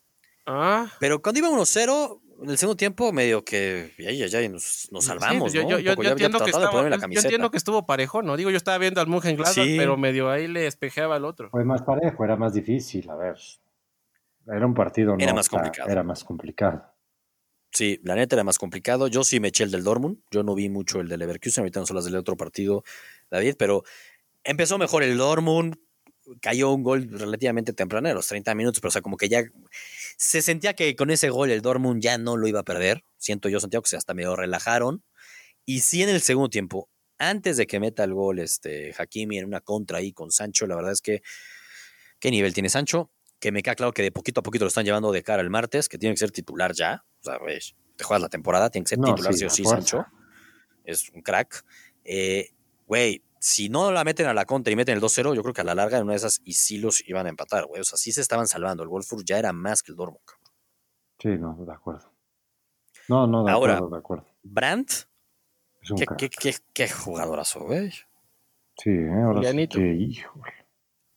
Ah. Pero cuando iba 1-0, en el segundo tiempo, medio que ya, ya, ya nos, salvamos. yo, yo, entiendo que estaba, yo entiendo que estuvo parejo, ¿no? Digo, yo estaba viendo al Mönchengladbach, sí. pero medio ahí le espejeaba al otro. Fue más parejo, era más difícil, a ver. Era un partido, Era más complicado. Era más complicado. Sí, la neta era más complicado. Yo sí me eché el del Dortmund. Yo no vi mucho el del Leverkusen. Ahorita no son las del otro partido, David, pero empezó mejor el Dortmund cayó un gol relativamente temprano, a los 30 minutos, pero o sea, como que ya se sentía que con ese gol el Dortmund ya no lo iba a perder. Siento yo, Santiago, que se hasta medio relajaron. Y sí en el segundo tiempo, antes de que meta el gol este Hakimi en una contra ahí con Sancho, la verdad es que qué nivel tiene Sancho, que me queda claro que de poquito a poquito lo están llevando de cara el martes, que tiene que ser titular ya. O sea, te juegas la temporada, tiene que ser titular sí, o sí, Sancho. Es un crack. Eh, güey, si no la meten a la contra y meten el 2-0, yo creo que a la larga en una de esas y sí los iban a empatar, güey. O sea, sí se estaban salvando. El Wolfsburg ya era más que el Dortmund, cabrón. Sí, no, de acuerdo. No, no, de acuerdo, de acuerdo. Brandt, qué, qué, qué, qué, jugadorazo, güey. Sí, ¿eh? ahora sí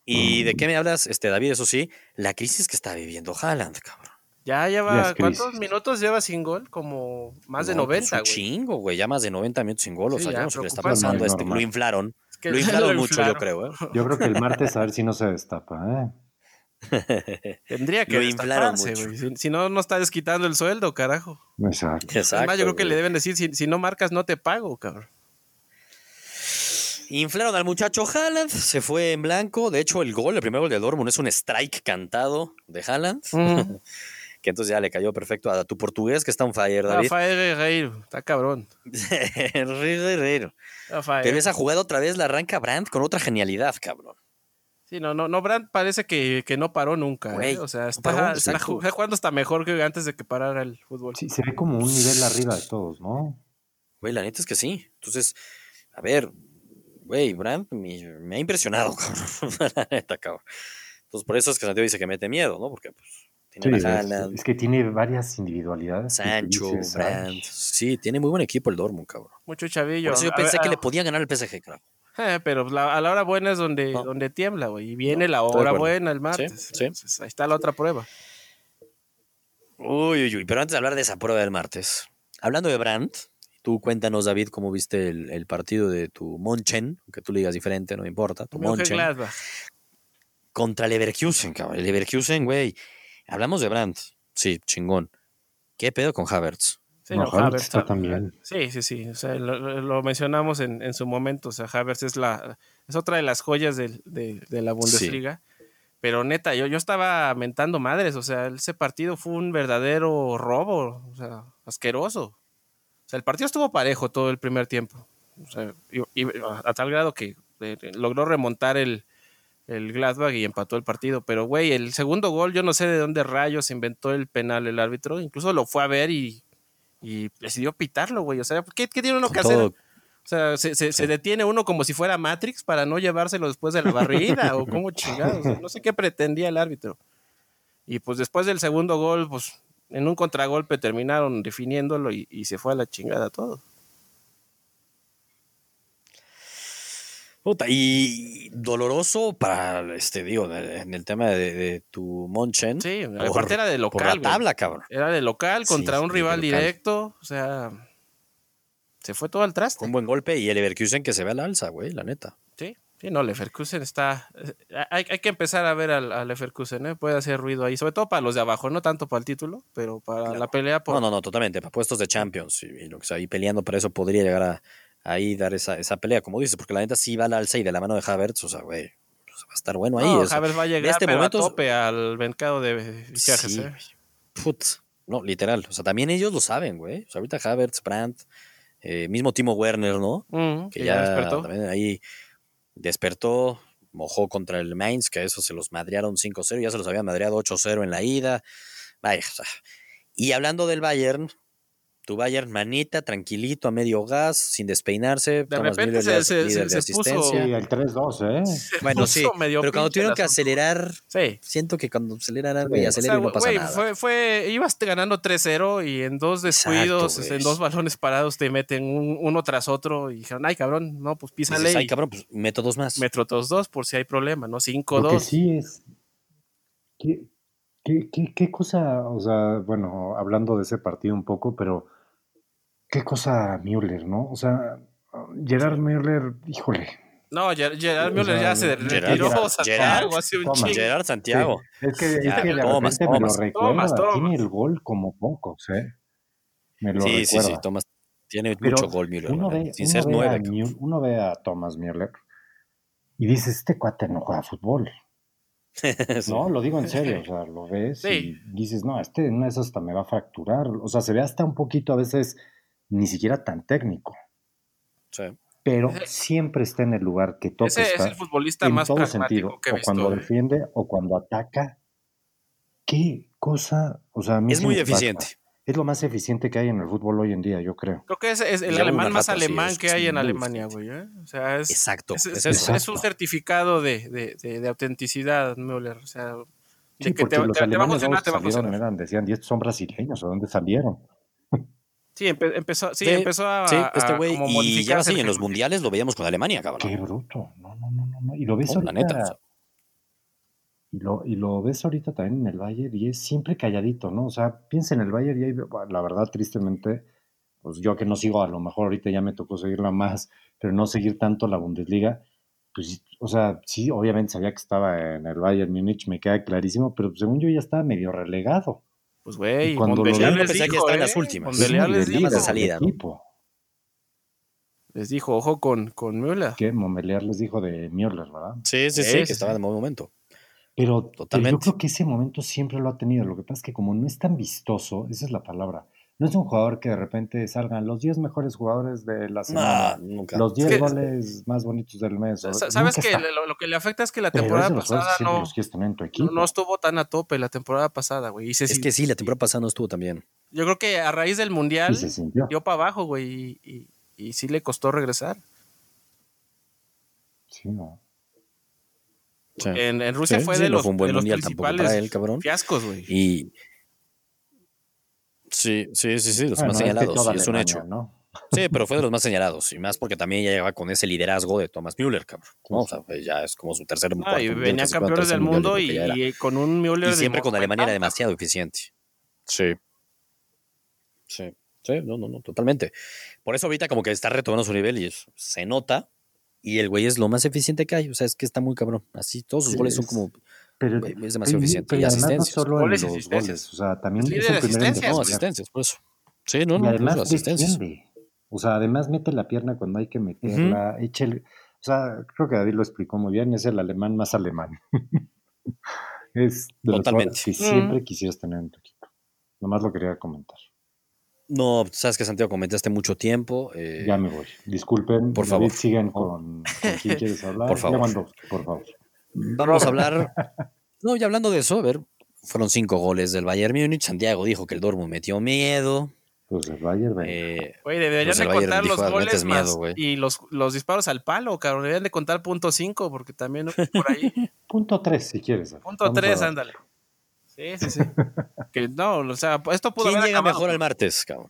¿Y de qué me hablas, este David? Eso sí, la crisis que está viviendo Haaland, cabrón. Ya lleva, ¿cuántos minutos lleva sin gol? Como más de 90, pues, güey. chingo, güey, ya más de 90 minutos sin gol. o sea, yo no sé qué le está pasando. este, lo inflaron. lo inflaron mucho, yo creo. ¿eh? Yo creo que el martes a ver si no se destapa, ¿eh? Tendría que destaparse, güey. Si, no, no está desquitando el sueldo, carajo. Exacto. Además, yo creo que le deben decir, si, si no marcas, no te pago, cabrón. Inflaron al muchacho Haaland, se fue en blanco. De hecho, el gol, el primer gol de Dortmund es un strike cantado de Haaland. que entonces ya le cayó perfecto a tu portugués que está un fire, David. Fire Guerreiro, está cabrón. Guerreiro. Pero esa jugada otra vez la arranca Brandt con otra genialidad, cabrón. Sí, no, no, no, Brandt parece que, que no paró nunca. ¿eh? O sea, está, jugando hasta mejor que antes de que parara el fútbol. Sí, se ve como un nivel arriba de todos, ¿no? Güey, la neta es que sí. Entonces, a ver, güey, Brandt me, ha impresionado, cabrón. la neta, cabrón. Entonces, por eso es que Santiago dice que mete miedo, ¿no? Porque, pues, es, que tiene varias individualidades. Sancho, Brandt. Sí, tiene muy buen equipo el Dortmund, cabrón. Mucho chavillo. Por eso yo pensé que le podía ganar el PSG, claro. Eh, pero a la hora buena es donde, donde tiembla, güey. Y viene la hora buena el martes. Sí, ahí está la otra prueba. Uy, uy, uy. Pero antes de hablar de esa prueba del martes, hablando de Brandt, tú cuéntanos, David, cómo viste el, partido de tu Monchen, aunque tú le digas diferente, no me importa. Tu Monchen. Contra Leverkusen, cabrón. Leverkusen, güey Hablamos de Brandt. Sí, chingón. ¿Qué pedo con Havertz? Sí, no, Havertz también. Sí, sí, sí. O sea, lo, mencionamos en, su momento. O sea, Havertz es la es otra de las joyas de, la Bundesliga. Pero neta, yo, yo estaba mentando madres. O sea, ese partido fue un verdadero robo. O sea, asqueroso. O sea, el partido estuvo parejo todo el primer tiempo. O sea, y, a tal grado que eh, logró remontar el, el Gladbach y empató el partido. Pero, güey, el segundo gol, yo no sé de dónde rayos inventó el penal el árbitro. Incluso lo fue a ver y, decidió pitarlo, güey. O sea, ¿qué, tiene uno que hacer? O sea, se, detiene uno como si fuera Matrix para no llevárselo después de la barrida o como chingados. no sé qué pretendía el árbitro. Y pues después del segundo gol, pues en un contragolpe terminaron definiéndolo y, y se fue a la chingada todo. y doloroso para, este, digo, en el tema de, tu Monchen. Sí, aparte era de local. Por la tabla, cabrón. Era de local contra un rival directo. O sea, se fue todo al traste. Un buen golpe y el Leverkusen que se ve al alza, güey, la neta. Sí, sí, no, Leverkusen está. Eh, hay, que empezar a ver al, Leverkusen, ¿eh? Puede hacer ruido ahí, sobre todo para los de abajo, no tanto para el título, pero para la pelea. No, no, no, totalmente, para puestos de Champions y, lo que está ahí peleando por eso podría llegar a ahí dar esa, esa pelea, como dices, porque la neta sí va al alza y de la mano de Havertz, o sea, güey, pues, va a estar bueno ahí. No, Havertz va a llegar este momento, a tope al mercado de fichajes, ¿eh? Put, no, literal, o sea, también ellos lo saben, güey. O sea, ahorita Havertz, Brandt, Eh, mismo Timo Werner, ¿no? Que, ya, despertó. También ahí despertó, mojó contra el Mainz, que a eso se los madrearon 5-0, ya se los habían madreado 8-0 en la ida. Vaya, y hablando del Bayern, tu Bayern manita, tranquilito, a medio gas, sin despeinarse. De repente se, se, puso el 3-2, ¿eh? Bueno, sí, pero cuando tuvieron que acelerar, siento que cuando aceleran, güey, aceleran y no pasa nada. Fue, fue, ibas ganando 3-0 y en dos descuidos, en dos balones parados te meten uno tras otro y dijeron, ay, cabrón, no, pues písale. ay, cabrón, pues meto dos más. Meto dos por si hay problema, ¿no? 5-2. que sí es... ¿Qué, qué, qué, qué cosa, o sea, bueno, hablando de ese partido un poco, pero qué cosa Müller, ¿no? O sea, Gerard Müller, híjole. No, Gerard Müller ya se retiró Santiago hace un chingo. Gerard Santiago. Es que, es que de Thomas, repente me lo recuerda, tiene el gol como pocos, ¿eh? Me lo sí, recuerda. sí, sí, Thomas tiene mucho gol Müller, uno ve, sin ser nueve. uno ve a Thomas Müller y dice, este cuate no juega fútbol. No, lo digo en serio, o sea, lo ves y dices, no, este no es hasta me va a fracturar. O sea, se ve hasta un poquito a veces ni siquiera tan técnico. Sí. Pero siempre está en el lugar que toca. Ese es el futbolista en más todo sentido. Que o cuando defiende o cuando ataca. Qué cosa. O sea, es muy eficiente. Es lo más eficiente que hay en el fútbol hoy en día, yo creo. Creo que es, el alemán más alemán que hay en Alemania, güey. ¿eh? O sea, es, exacto, es, un certificado de, de, de, autenticidad, Müller. O sea, sí, que te, te, los te, alemanes te va a funcionar, eran, decían, ¿y estos son brasileños? ¿O dónde salieron? Sí, empezó, sí, empezó a. Sí, este güey. Y ya así, en los mundiales lo veíamos con Alemania, cabrón. Qué bruto. No, no, no, no. Y lo ves ahorita. La neta, y, lo, y lo ves ahorita también en el Bayern y es siempre calladito, ¿no? O sea, piensa en el Bayern y ahí, la verdad, tristemente, pues yo que no sigo, a lo mejor ahorita ya me tocó seguirla más, pero no seguir tanto la Bundesliga. Pues, o sea, sí, obviamente sabía que estaba en el Bayern Múnich, me queda clarísimo, pero según yo ya estaba medio relegado. Pues, güey, cuando Montbeliar les dijo, que está en las últimas. les dijo. de salida. Les dijo, ojo con, con Müller. Que Montbeliar les dijo de Müller, ¿verdad? Sí, sí, sí, que estaba en buen momento. Pero, Totalmente. yo creo que ese momento siempre lo ha tenido. Lo que pasa es que como no es tan vistoso, esa es la palabra. No es un jugador que de repente salgan los 10 mejores jugadores de la semana, los 10 goles más bonitos del mes. ¿Sabes que lo, que le afecta es que la temporada pasada no, no, estuvo tan a tope la temporada pasada, güey. es que sí, la temporada pasada no estuvo tan bien. Yo creo que a raíz del Mundial dio para abajo, güey, y, y, sí le costó regresar. Sí, no. En, Rusia fue de los, fue un buen de los principales para él, cabrón. fiascos, güey. Y Sí, sí, sí, sí, los más señalados, es, un hecho. ¿no? Sí, pero fue de los más señalados, y más porque también ya llegaba con ese liderazgo de Thomas Müller, cabrón. O sea, pues ya es como su tercer ah, y venía campeones del mundo y, con un Müller. Y siempre con Alemania era demasiado eficiente. Sí. Sí. Sí, no, no, no, totalmente. Por eso ahorita como que está retomando su nivel y se nota. Y el güey es lo más eficiente que hay. O sea, es que está muy cabrón. Así, todos sus goles son como pero, es demasiado eficiente. y asistencias. No solo en los goles, o sea, también es el primer No, asistencias, por eso. Sí, no, no, además asistencias. O sea, además mete la pierna cuando hay que meterla, eche el, o sea, creo que David lo explicó muy bien, es el alemán más alemán. es de Totalmente. los que siempre quisieras tener en tu equipo. Nomás lo quería comentar. No, sabes que Santiago comentaste mucho tiempo. Eh, ya me voy. Disculpen. Por favor. Sigan con, con quién quieres hablar. Por favor. por favor. Vamos a hablar. No, ya hablando de eso, a ver, fueron cinco goles del Bayern Múnich. Santiago dijo que el Dortmund metió miedo. Pues el Bayern, eh, Güey, deberían pues de contar los goles más y los, los disparos al palo, cabrón. Deberían de contar punto cinco, porque también por ahí. punto tres, si quieres. Punto tres, ándale. Sí, sí, sí. que no, o sea, esto pudo ¿Quién llega mejor al martes, cabrón?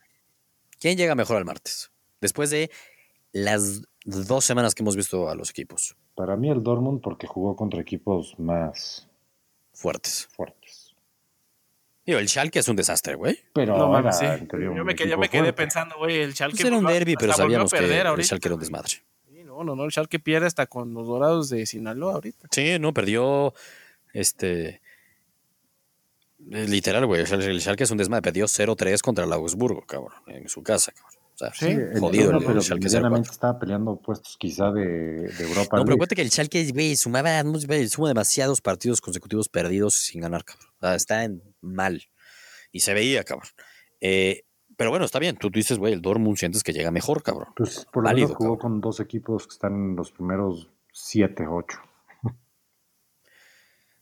¿Quién llega mejor al martes? Después de las dos semanas que hemos visto a los equipos. Para mí el Dortmund porque jugó contra equipos más fuertes. Fuertes. Digo, el Schalke es un desastre, güey. Pero no, era, sí. yo, me, yo me quedé pensando, güey, el Schalke... Pues era un derby, pero sabíamos que el Schalke era un desmadre. Sí, no, no, no, el Schalke pierde hasta con los Dorados de Sinaloa ahorita. Sí, no, perdió, este... Literal, güey, el Schalke es un desmadre. Perdió 0-3 contra el Augsburgo, cabrón, en su casa, cabrón. O sea, sí, jodido el, pero Schalke estaba peleando puestos quizá de, de Europa. No, pero cuenta que el Schalke, güey, sumaba, suma demasiados partidos consecutivos perdidos sin ganar, cabrón. O sea, está en mal. Y se veía, cabrón. Eh, Pero bueno, está bien. Tú dices, güey, el Dortmund sientes que llega mejor, cabrón. Pues por lo menos jugó con dos equipos que están en los primeros 7, 8.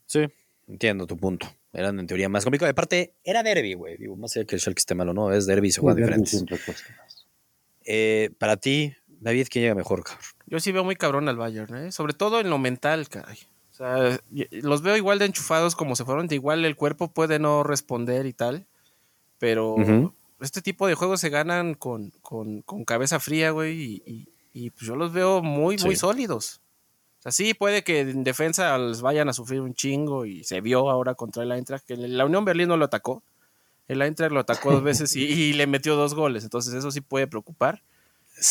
Sí, entiendo tu punto. Eran en teoría más complicados. Aparte, era derby, güey. Digo, más allá que el Schalke esté malo, ¿no? Es derby, se juega diferente. Eh, para ti, David, ¿quién llega mejor, cabrón? Yo sí veo muy cabrón al Bayern, ¿eh? Sobre todo en lo mental, caray. O sea, los veo igual de enchufados como se fueron. De igual el cuerpo puede no responder y tal. Pero este tipo de juegos se ganan con, cabeza fría, güey. Y, pues yo los veo muy, muy sólidos. O sea, sí puede que en defensa les vayan a sufrir un chingo. Y se vio ahora contra el Eintracht que la Unión Berlín no lo atacó. El Eintracht lo atacó dos veces y, le metió dos goles. Entonces eso sí puede preocupar.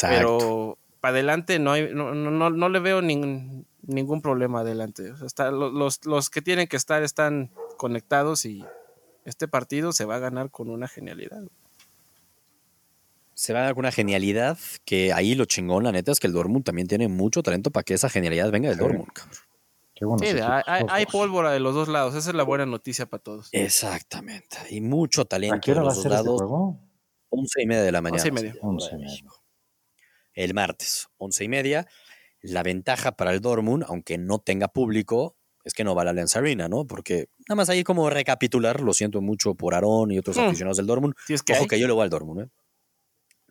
Pero para adelante no, hay, no, no, no le veo ningún ningún problema adelante. los, los que tienen que estar están conectados y este partido se va a ganar con una genialidad. Se va a ganar con una genialidad que ahí lo chingón, la neta, es que el Dortmund también tiene mucho talento para que esa genialidad venga del Dortmund, sí, hay, pólvora de los dos lados. Esa es la buena noticia para todos. Exactamente. Y mucho talento de los dos lados. once y media de la mañana. Once y media. El martes, once y media. La ventaja para el Dortmund, aunque no tenga público, es que no va a la Allianz Arena, ¿no? Porque nada más ahí como recapitular, lo siento mucho por Aarón y otros hmm. aficionados del Dortmund. es que Ojo que yo le voy al Dortmund, ¿eh?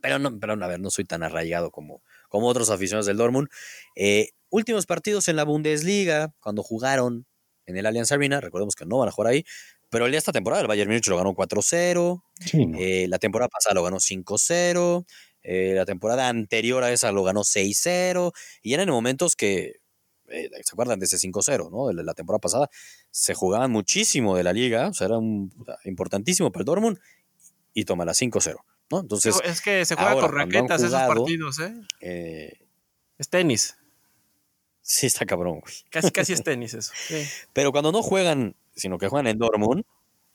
Pero no, pero a ver, no soy tan arraigado como, como otros aficionados del Dortmund. Eh, últimos partidos en la Bundesliga, cuando jugaron en el Allianz Arena, recordemos que no van a jugar ahí, pero el día de esta temporada el Bayern Múnich lo ganó 4-0, eh, la temporada pasada lo ganó 5-0, eh, la temporada anterior a esa lo ganó 6-0. Y eran en momentos que, eh, ¿se acuerdan de ese 5-0, ¿no? De la temporada pasada, se jugaban muchísimo de la liga, o sea, era un, importantísimo para el Dortmund y toma la 5-0, ¿no? Entonces. Es que se juega con raquetas esos partidos, ¿eh? ¿eh? Es tenis. Sí, está cabrón, güey. Casi, casi es tenis eso. Pero cuando no juegan, sino que juegan en Dortmund,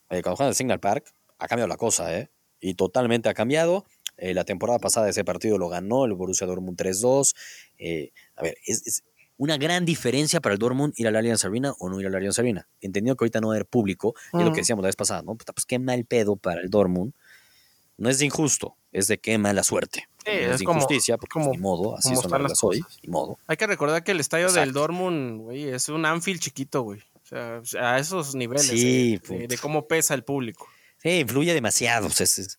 cuando juegan en Signal Park, ha cambiado la cosa, ¿eh? Y totalmente ha cambiado. Eh, la temporada pasada ese partido lo ganó el Borussia Dortmund 3-2. Eh, a ver, es, una gran diferencia para el Dortmund ir a la Allianz Arena o no ir a la Allianz Arena. Entendido que ahorita no era público, es lo que decíamos la vez pasada, ¿no? pues qué mal pedo para el Dortmund. No es de injusto, es de qué mala suerte. es, de injusticia, porque como, ni modo, así son las hoy, ni modo. Hay que recordar que el estadio del Dortmund, güey, es un Anfield chiquito, güey. O sea, a esos niveles de, cómo pesa el público. Sí, influye demasiado. O sea, es,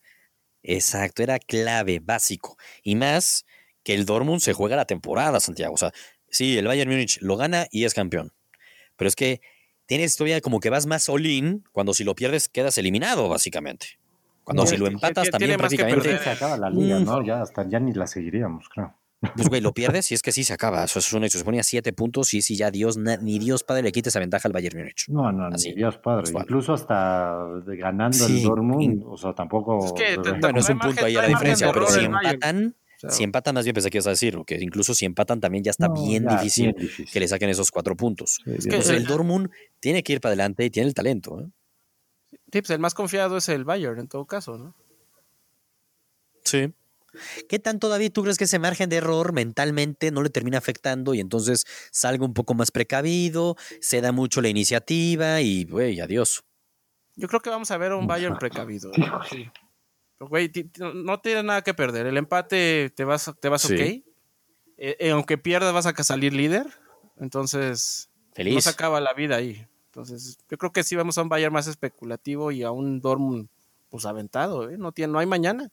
Exacto, era clave, básico. Y más que el Dortmund se juega la temporada, Santiago. O sea, sí, el Bayern Múnich lo gana y es campeón. Pero es que tienes todavía como que vas más all cuando si lo pierdes quedas eliminado, básicamente. Cuando si lo empatas también prácticamente... Se acaba la liga, ¿no? Ya, hasta, ya ni la seguiríamos, claro. Pues, güey, lo pierdes y es que sí se acaba. Eso es un hecho. Se ponía siete puntos y si ya Dios, ni Dios Padre le quita esa ventaja al Bayern Múnich. No, no, ni Dios Padre. Incluso hasta ganando el Dortmund, o sea, tampoco. Es que, bueno, es un punto ahí a la diferencia, pero si empatan. Si empatan, más bien pensé que ibas a decir, que incluso si empatan también ya está bien, difícil que le saquen esos cuatro puntos. Entonces el Dortmund tiene que ir para adelante y tiene el talento. ¿eh? Sí, pues el más confiado es el Bayern en todo caso, ¿no? Sí. ¿Qué tanto, David, tú crees que ese margen de error mentalmente no le termina afectando y entonces salga un poco más precavido, se da mucho la iniciativa y, güey, adiós? Yo creo que vamos a ver un Bayern precavido. ¿eh? Güey, no tiene nada que perder. El empate te vas, te vas ok. Eh, eh, aunque pierdas, vas a salir líder. Entonces, Feliz. no se acaba la vida ahí. Entonces, yo creo que sí vamos a un Bayern más especulativo y a un Dortmund pues aventado. No, tiene, no hay mañana.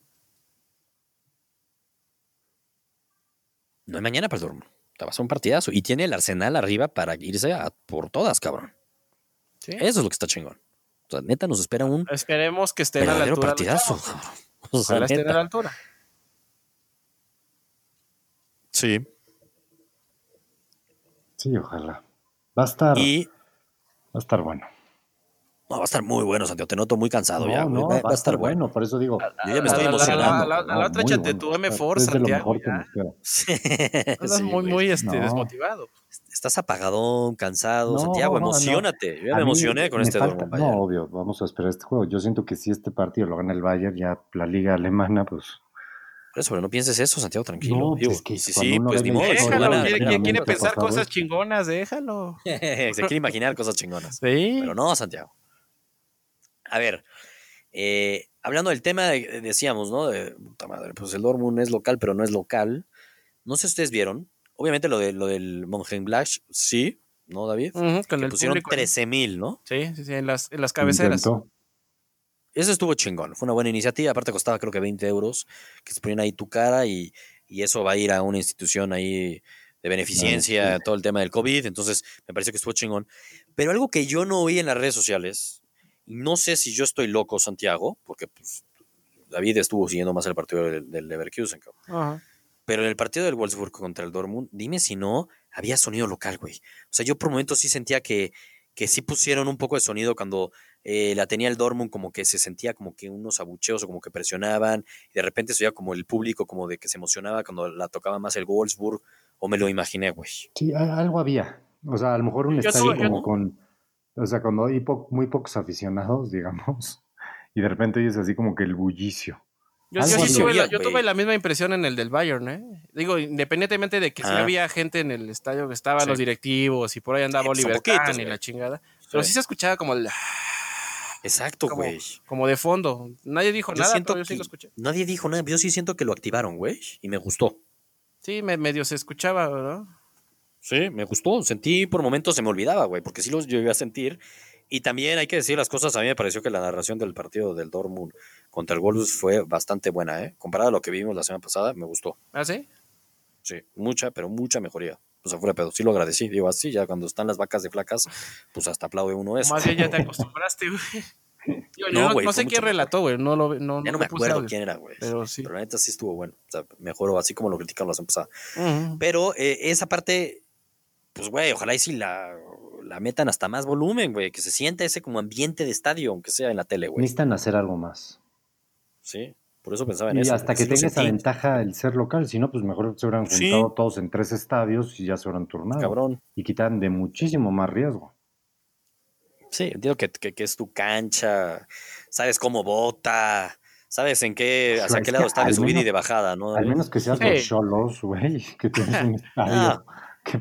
No hay mañana para el Dortmund. Te vas a un partidazo. Y tiene el arsenal arriba para irse a por todas, cabrón. Eso es lo que está chingón. O sea, neta, nos espera un. Esperemos que estén a la altura. partidazo, O sea, estén a la altura. Sí. Sí, ojalá. Va a estar. Y... Va a estar bueno. No, va a estar muy bueno, Santiago. Te noto muy cansado ya. No, va, a estar bueno. por eso digo. Yo ya me estoy emocionando. La, la, otra échate tu M4, Santiago. Estás muy, muy este, desmotivado. Estás apagado, cansado, Santiago. Emocionate. Yo ya me emocioné con este falta, No, obvio, vamos a esperar este juego. Yo siento que si este partido lo gana el Bayern, ya la liga alemana, pues. Por eso, pero no pienses eso, Santiago, tranquilo. No, pues que sí, sí, pues ni modo. Déjalo, quiere, quiere pensar cosas chingonas, déjalo. Se quiere imaginar cosas chingonas. Sí. Pero no, Santiago. A ver, Eh, hablando del tema, decíamos, ¿no? De, puta madre, pues el Dortmund es local, pero no es local. No sé si ustedes vieron. Obviamente lo, de, lo del Mönchengladbach, sí, ¿no, David? con el pusieron 13 mil, ¿no? Sí, sí, sí, en las, en las cabeceras. Eso estuvo chingón. Fue una buena iniciativa. Aparte costaba creo que 20 euros, que se ponían ahí tu cara y, y eso va a ir a una institución ahí de beneficencia, todo el tema del COVID. Entonces me pareció que estuvo chingón. Pero algo que yo no oí en las redes sociales, no sé si yo estoy loco, Santiago, porque pues, David estuvo siguiendo más el partido del, del Leverkusen, Pero en el partido del Wolfsburg contra el Dortmund, dime si no, había sonido local, güey. O sea, yo por momentos sí sentía que, que sí pusieron un poco de sonido cuando eh, la tenía el Dortmund, como que se sentía como que unos abucheos o como que presionaban, y de repente se oía como el público como de que se emocionaba cuando la tocaba más el Wolfsburg, o me lo imaginé, güey. Sí, algo había. O sea, a lo mejor un estadio como con o sea, cuando hay muy pocos aficionados, digamos, y de repente es así como que el bullicio. Yo, tuve, la, misma impresión en el del Bayern, ¿eh? Digo, independientemente de que si ah. había gente en el estadio que estaban los directivos y por ahí andaba Oliver Kahn y la chingada, pero sí. se escuchaba como el... Exacto, güey. Como, de fondo. Nadie dijo nada, pero yo sí lo escuché. Nadie dijo nada, yo sí siento que lo activaron, güey, y me gustó. Sí, medio se escuchaba, ¿verdad? Sí, me gustó. Sentí por momentos se me olvidaba, güey, porque sí los llegué a sentir. Y también hay que decir las cosas, a mí me pareció que la narración del partido del Dortmund contra el Wolves fue bastante buena, ¿eh? Comparada a lo que vimos la semana pasada, me gustó. ¿Ah, sí? Sí, mucha, pero mucha mejoría. O sea, fuera pedo, sí lo agradecí. Digo, así ya cuando están las vacas de flacas, pues hasta aplaude uno eso. Más bien ya te acostumbraste, güey. no, no, sé quién relató, güey. No, lo, no, ya no, me acuerdo quién era, güey. Pero sí. Pero la neta sí estuvo bueno. O sea, mejoró así como lo criticaron la semana pasada. Pero eh, esa parte pues, güey, ojalá y si la, la metan hasta más volumen, güey, que se sienta ese como ambiente de estadio, aunque sea en la tele, güey. Necesitan hacer algo más. Sí, por eso pensaba en eso. Y hasta que tenga esa ventaja el ser local, si no, pues mejor se hubieran juntado todos en tres estadios y ya se hubieran turnado. Cabrón. Y quitan de muchísimo más riesgo. Sí, entiendo que, que, es tu cancha, sabes cómo bota, sabes en qué, hacia qué lado está de subida y de bajada, ¿no? Al menos que seas los cholos, güey, que tienes un estadio.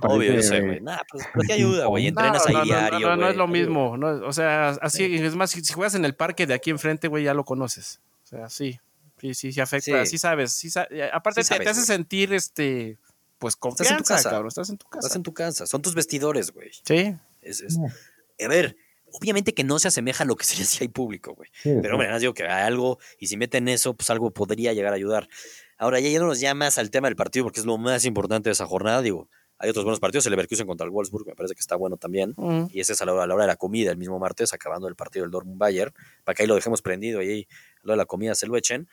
Obvio, yo sé, güey. Nah, pues, pero te ayuda, güey. Entrenas ahí diario, No, no, es lo mismo. o sea, así, es más, si, juegas en el parque de aquí enfrente, güey, ya lo conoces. O sea, sí. Sí, sí, sí afecta. Sí, sabes. Sí, aparte te, te, hace sentir, este, pues confianza, Estás en tu casa. cabrón. Estás en tu casa. Estás en tu casa. Son tus vestidores, güey. Sí. Es, es... A ver, obviamente que no se asemeja a lo que sería si hay público, güey. Pero, hombre, nada digo que hay algo, y si meten eso, pues algo podría llegar a ayudar. Ahora, ya nos llamas al tema del partido, porque es lo más importante de esa jornada, digo hay otros buenos partidos, el Leverkusen contra el Wolfsburg, me parece que está bueno también. Mm. Y ese es a la, hora, a la, hora, de la comida, el mismo martes, acabando el partido del Dortmund Bayern, para que ahí lo dejemos prendido y ahí a la de la comida se lo echen.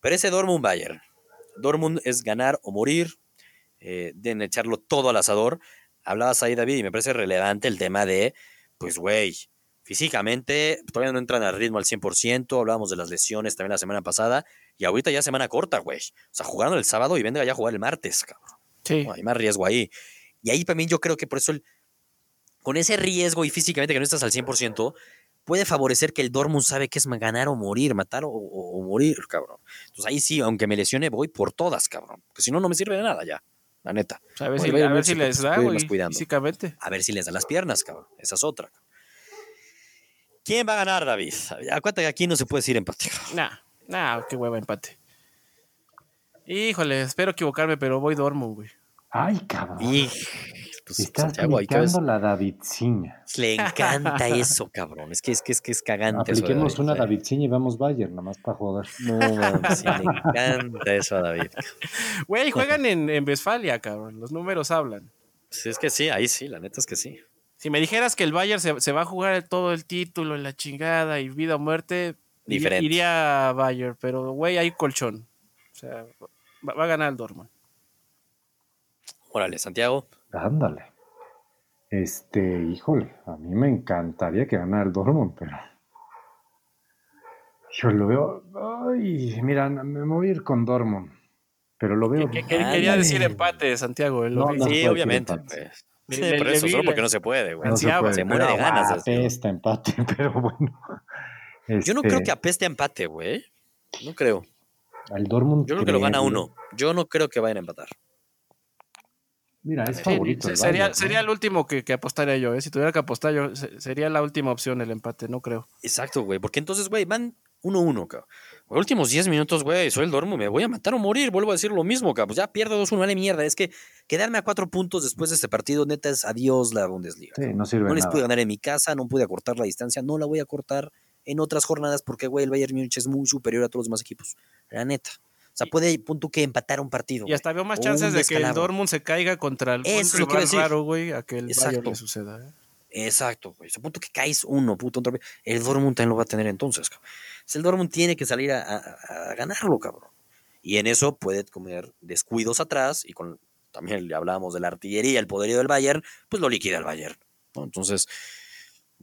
Pero ese Dortmund Bayern, Dortmund es ganar o morir, eh, de echarlo todo al asador. Hablabas ahí, David, y me parece relevante el tema de, pues, güey, físicamente todavía no entran al ritmo al 100%, hablábamos de las lesiones también la semana pasada, y ahorita ya semana corta, güey. O sea, jugaron el sábado y venga ya a jugar el martes, cabrón. Sí. hay más riesgo ahí. Y ahí también yo creo que por eso, con ese riesgo y físicamente que no estás al 100%, puede favorecer que el Dortmund sabe que es ganar o morir, matar o, morir, cabrón. Entonces ahí sí, aunque me lesione, voy por todas, cabrón. Porque si no, no me sirve de nada ya, la neta. a ver, si, les da, güey, físicamente. A ver si les da las piernas, cabrón. Esa es otra. ¿Quién va a ganar, David? Acuérdate que aquí no se puede decir empate. Nah, nah, qué hueva empate. Híjole, espero equivocarme, pero voy Dortmund, güey. Ay, cabrón. Y, pues, Estás aplicando la Davidciña. Le encanta eso, cabrón. Es que es que es que es cagante Apliquemos una Davidciña y vamos Bayern, nada más para joder. No, sí, le encanta eso a David. Güey, juegan en, en Westfalia, cabrón. Los números hablan. Sí, es que sí, ahí sí, la neta es que sí. Si me dijeras que el Bayern se, se va a jugar todo el título en la chingada y vida o muerte, Diferente. iría a Bayern, pero güey, hay colchón. O sea, va, a ganar el Dortmund. Órale, Santiago. Ándale. Este, híjole, a mí me encantaría que ganara el Dortmund, pero. Yo lo veo. Ay, mira, me voy a ir con Dortmund. Pero lo veo. quería decir empate, Santiago. sí, obviamente. Pues. Sí, por eso, solo porque no se puede, güey. se, muere de ganas. Apesta empate, pero bueno. Yo no creo este que apeste empate, güey. No creo. Al Dortmund. Yo creo que lo gana uno. Yo no creo que vayan a empatar. Mira, es favorito. sería, sería el último que, que apostaría yo. ¿eh? Si tuviera que apostar yo, sería la última opción el empate, no creo. Exacto, güey. Porque entonces, güey, van 1-1, cabrón. Los últimos 10 minutos, güey, soy el Dortmund, me voy a matar o morir, vuelvo a decir lo mismo, cabrón. Pues ya pierdo 2-1, vale mierda. Es que quedarme a cuatro puntos después de este partido, neta, es adiós la Bundesliga. Sí, no sirve No les pude ganar en mi casa, no pude acortar la distancia, no la voy a cortar en otras jornadas porque, güey, el Bayern Múnich es muy superior a todos los demás equipos. La neta. O sea, puede, punto que empatar un partido. Y hasta veo más chances de que el Dortmund se caiga contra el Eso es lo que raro, güey, a que el Bayern le suceda. ¿eh? Exacto, güey. A punto que caes uno, puto, vez. El Dortmund también lo va a tener entonces, cabrón. El Dortmund tiene que salir a, a, ganarlo, cabrón. Y en eso puede comer descuidos atrás y con también le hablábamos de la artillería, el poderío del Bayern, pues lo liquida el Bayern. ¿no? Entonces,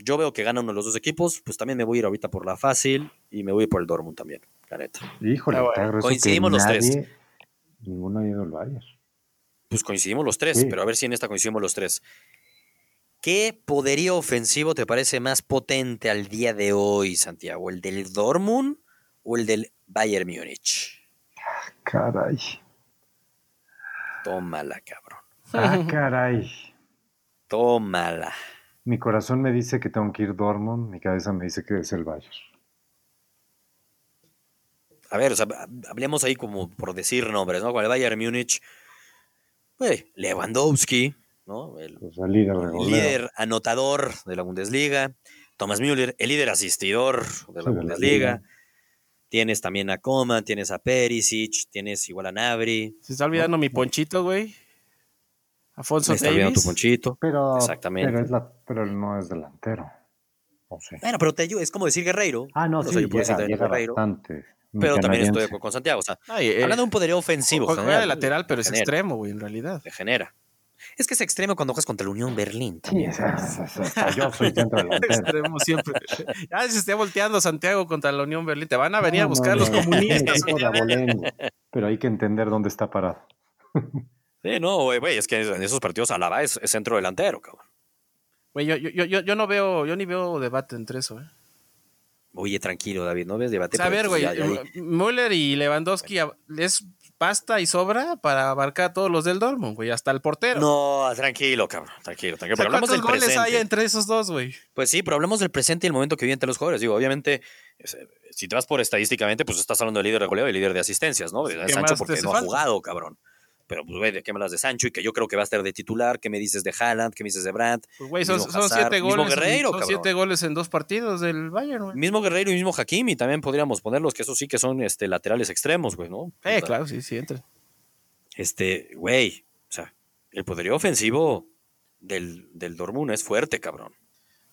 yo veo que gana uno de los dos equipos, pues también me voy a ir ahorita por la fácil y me voy por el Dortmund también, la neta. Híjole, ah, coincidimos los tres. Ninguno ha ido al Bayern. Pues coincidimos los tres, pero a ver si en esta coincidimos los tres. ¿Qué poderío ofensivo te parece más potente al día de hoy, Santiago? ¿El del Dortmund o el del Bayern Múnich? Caray. Tómala, cabrón. Ah, caray. Tómala. Mi corazón me dice que tengo que ir Dortmund, mi cabeza me dice que es el Bayern. A ver, o sea, hablemos ahí como por decir nombres, ¿no? Con el Bayern Múnich, Lewandowski, ¿no? El, pues líder, líder, anotador de la Bundesliga. Thomas Müller, el líder asistidor de la Bundesliga. tienes también a Coman, tienes a Perisic, tienes igual a Nabri. Se está olvidando mi ponchito, güey. Afonso está olvidando tu ponchito. Pero, Exactamente. Pero, es la, pero no es delantero. Bueno, pero te, es como decir Guerreiro. Ah, no, sí, yo llega, llega Guerreiro, bastante. Pero también estoy con Santiago. O sea, hablando de un poderío ofensivo. Juega de lateral, pero es extremo, güey, en realidad. Te genera. Es que es extremo cuando juegas contra la Unión Berlín. También. yo soy centro extremo siempre. Ya se esté volteando Santiago contra la Unión Berlín. Te van a venir a buscar los comunistas. pero hay que entender dónde está parado. Sí, no, güey, es que en esos partidos Alaba es, es centro delantero, cabrón. Güey, yo, yo, yo, yo no veo, yo ni veo debate entre eso, eh. Oye, tranquilo, David, no ves debate. a ver, güey, Müller y Lewandowski es pasta y sobra para abarcar a todos los del Dortmund, güey, hasta el portero. No, tranquilo, cabrón, tranquilo, tranquilo. pero hablamos del goles hay entre esos dos, güey? Pues sí, pero hablamos del presente y el momento que viven entre los jugadores. Digo, obviamente, si te vas por estadísticamente, pues estás hablando del líder de goleo y líder de asistencias, ¿no? De Sancho porque no ha jugado, cabrón. Pero, pues, güey, ¿de qué me hablas de Sancho? Y que yo creo que va a estar de titular. ¿Qué me dices de Haaland? ¿Qué me dices de Brandt? Pues, güey, son, siete goles. Guerreiro, son siete goles en dos partidos del Bayern, güey. Mismo Guerreiro y mismo Hakimi también podríamos ponerlos, que eso sí que son este, laterales extremos, güey, ¿no? Eh, claro, sí, sí, entra. Este, güey, o sea, el poderío ofensivo del, del Dortmund es fuerte, cabrón.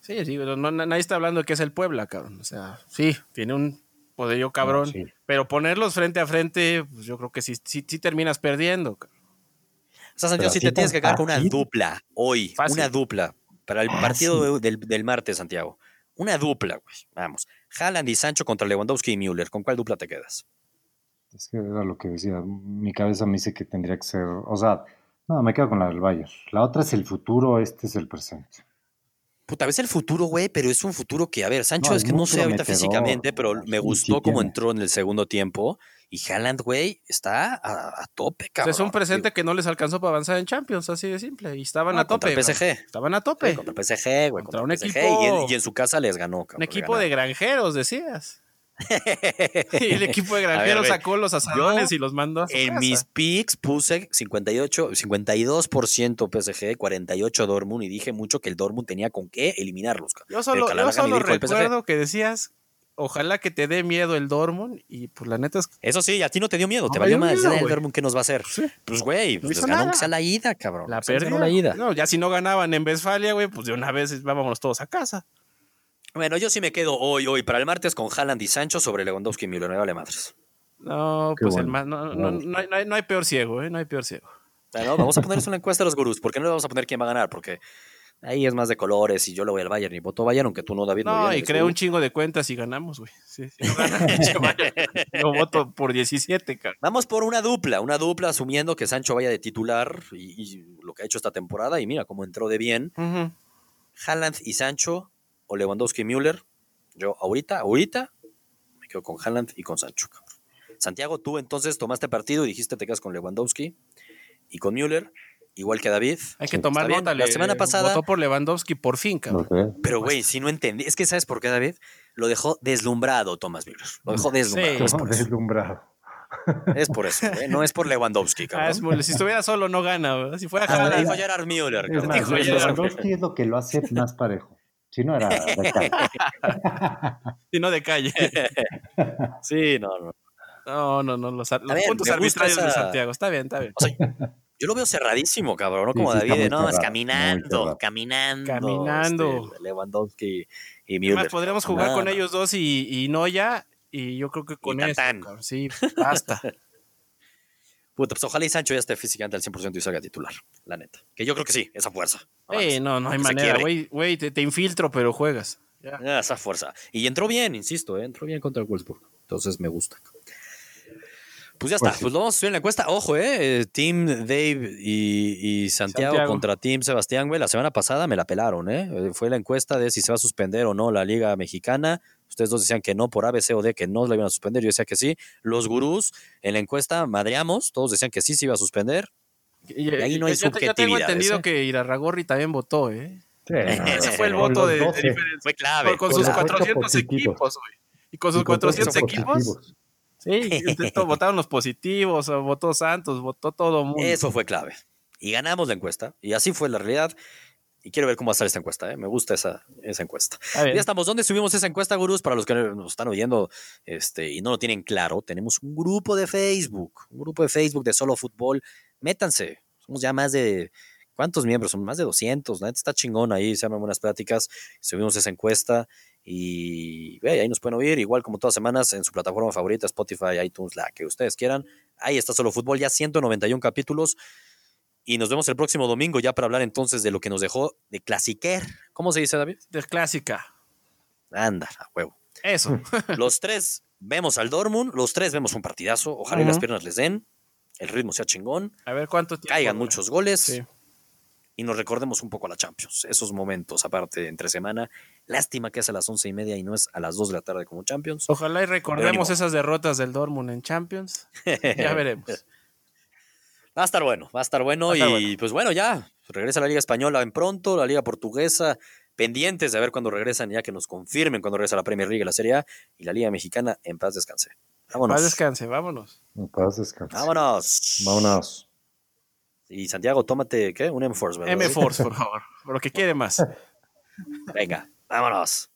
Sí, sí, pero no, nadie está hablando de que es el Puebla, cabrón. O sea, sí, tiene un poderío cabrón. Pero ponerlos frente a frente, pues yo creo que sí, sí, terminas perdiendo. O sea, Santiago, si te tienes que quedar con una dupla hoy, una dupla para el partido del, del, martes, Santiago. Una dupla, güey. Vamos. Haaland y Sancho contra Lewandowski y Müller. ¿Con cuál dupla te quedas? Es que era lo que decía. Mi cabeza me dice que tendría que ser. O sea, no, me quedo con la del Bayern. La otra es el futuro, este es el presente. Puta, ves el futuro, güey, pero es un futuro que, a ver, Sancho es que no sé ahorita físicamente, pero me gustó cómo entró en el segundo tiempo. Y Haaland, güey, está a, tope, cabrón. es un presente que no les alcanzó para avanzar en Champions, así de simple. Y estaban a tope. Contra PSG. Estaban a tope. contra PSG, güey. Contra, un equipo. Y en, su casa les ganó, cabrón. Un equipo de granjeros, decías. y el equipo de granjeros sacó los asadones y los mandó a En mis picks puse 58, 52% PSG, 48 Dortmund y dije mucho que el Dortmund tenía con qué eliminarlos. Yo solo, yo solo recuerdo que decías ojalá que te dé miedo el Dortmund y pues la neta es Eso sí, a ti no te dio miedo, te valió más el Dortmund qué nos va a hacer. Pues güey, pues ganó que sea la ida, cabrón. La perdió la ida. No, ya si no ganaban en Westfalia, güey, pues de una vez vámonos todos a casa. Bueno, yo sí me quedo hoy, hoy, para el martes con Haaland y Sancho sobre Lewandowski y Müller. Me vale madres. No, pues el más, no, no, no, hay, no, hay, peor ciego, ¿eh? No hay peor ciego. Bueno, vamos a ponerles una encuesta a los gurús. ¿Por qué no le vamos a poner quién va a ganar? Porque ahí es más de colores y yo lo voy al Bayern y voto Bayern, aunque tú no, David. No, y creo un chingo de cuentas y ganamos, güey. Sí, sí, yo voto por 17, cara. Vamos por una dupla, una dupla asumiendo que Sancho vaya de titular y, lo que ha hecho esta temporada y mira cómo entró de bien. Haaland y Sancho o Lewandowski y Müller yo ahorita, ahorita me quedo con Haaland y con Sancho. Santiago, tú entonces tomaste partido y dijiste te quedas con Lewandowski y con Müller, igual que David. Hay que tomar nota. La semana pasada. Votó por Lewandowski por fin, cabrón. Pero, güey, si no entendí. Es que, ¿sabes por qué, David? lo dejó deslumbrado Thomas Müller. Lo dejó deslumbrado. Sí, deslumbrado. Es por eso, ¿eh? no es por Lewandowski. Ah, si estuviera solo no gana. Si fuera ah, dijo Gerard Müller. Lewandowski es lo que lo hace más parejo. Si no era de calle. si no de calle. sí, no, no. No, no, no. Los, los puntos arbitrarios de Santiago. Está bien, está bien. yo lo veo cerradísimo, cabrón, ¿no? Como David, no, es caminando, caminando. Caminando. Este, Lewandowski y Müller. Además, podríamos jugar con ellos dos y, y Noya y yo creo que con eso, sí, basta. Puta, pues ojalá y Sancho ya esté físicamente al 100% y salga titular, la neta. Que yo creo que sí, esa fuerza. Eh, no, no hay manera, güey, güey, te, infiltro, pero juegas. Ya. Esa fuerza. Y entró bien, insisto, ¿eh? entró bien contra el Wolfsburg. Entonces me gusta. Pues ya está, pues, pues lo vamos a subir en la encuesta. Ojo, eh, Team Dave y, Santiago, contra Team Sebastián, güey. La semana pasada me la pelaron, ¿eh? Fue la encuesta de si se va a suspender o no la Liga Mexicana. Ustedes dos decían que no por ABC o D, que no la iban a suspender. Yo decía que sí. Los gurús en la encuesta madreamos, todos decían que sí se iba a suspender. Y, ahí no hay yo, subjetividad. Yo tengo entendido ¿eh? que Irarragorri también votó, ¿eh? Ese fue el voto de, diferencia. Fue clave. con, sus 400 equipos, güey. Y con sus 400 equipos. Sí, votaron los positivos, votó Santos, votó todo mundo. Eso fue clave. Y ganamos la encuesta. Y así fue la realidad. Y quiero ver cómo va a estar esta encuesta. ¿eh? Me gusta esa, esa encuesta. Ya estamos. ¿Dónde subimos esa encuesta, gurús? Para los que nos están oyendo este, y no lo tienen claro, tenemos un grupo de Facebook. Un grupo de Facebook de solo fútbol. Métanse. Somos ya más de. ¿Cuántos miembros? Son más de 200. ¿no? Está chingón ahí. Se llaman buenas pláticas. Subimos esa encuesta. Y ahí nos pueden oír, igual como todas semanas, en su plataforma favorita, Spotify, iTunes, la que ustedes quieran. Ahí está Solo Fútbol, ya 191 capítulos. Y nos vemos el próximo domingo ya para hablar entonces de lo que nos dejó de Clasiquer. ¿Cómo se dice, David? De Clásica. Anda, a huevo. Eso. los tres vemos al Dortmund, los tres vemos un partidazo. Ojalá las piernas les den, el ritmo sea chingón. A ver cuánto tiempo. Caigan muchos goles. Sí y nos recordemos un poco a la Champions. Esos momentos, aparte, entre semana. Lástima que es a las once y media y no es a las dos de la tarde como Champions. Ojalá y recordemos esas derrotas del Dortmund en Champions. ya veremos. Va a estar bueno, va a estar bueno y pues bueno, ya regresa la Liga Española en pronto, la Liga Portuguesa, pendientes de ver cuándo regresan, ya que nos confirmen cuándo regresa la Premier League y la Serie A y la Liga Mexicana en paz descanse. Vámonos. En paz descanse, vámonos. En paz descanse. Vámonos. Vámonos. Y Santiago, tómate, ¿qué? Un M-Force, M-Force, por favor. Por lo que quiere más. Venga, vámonos.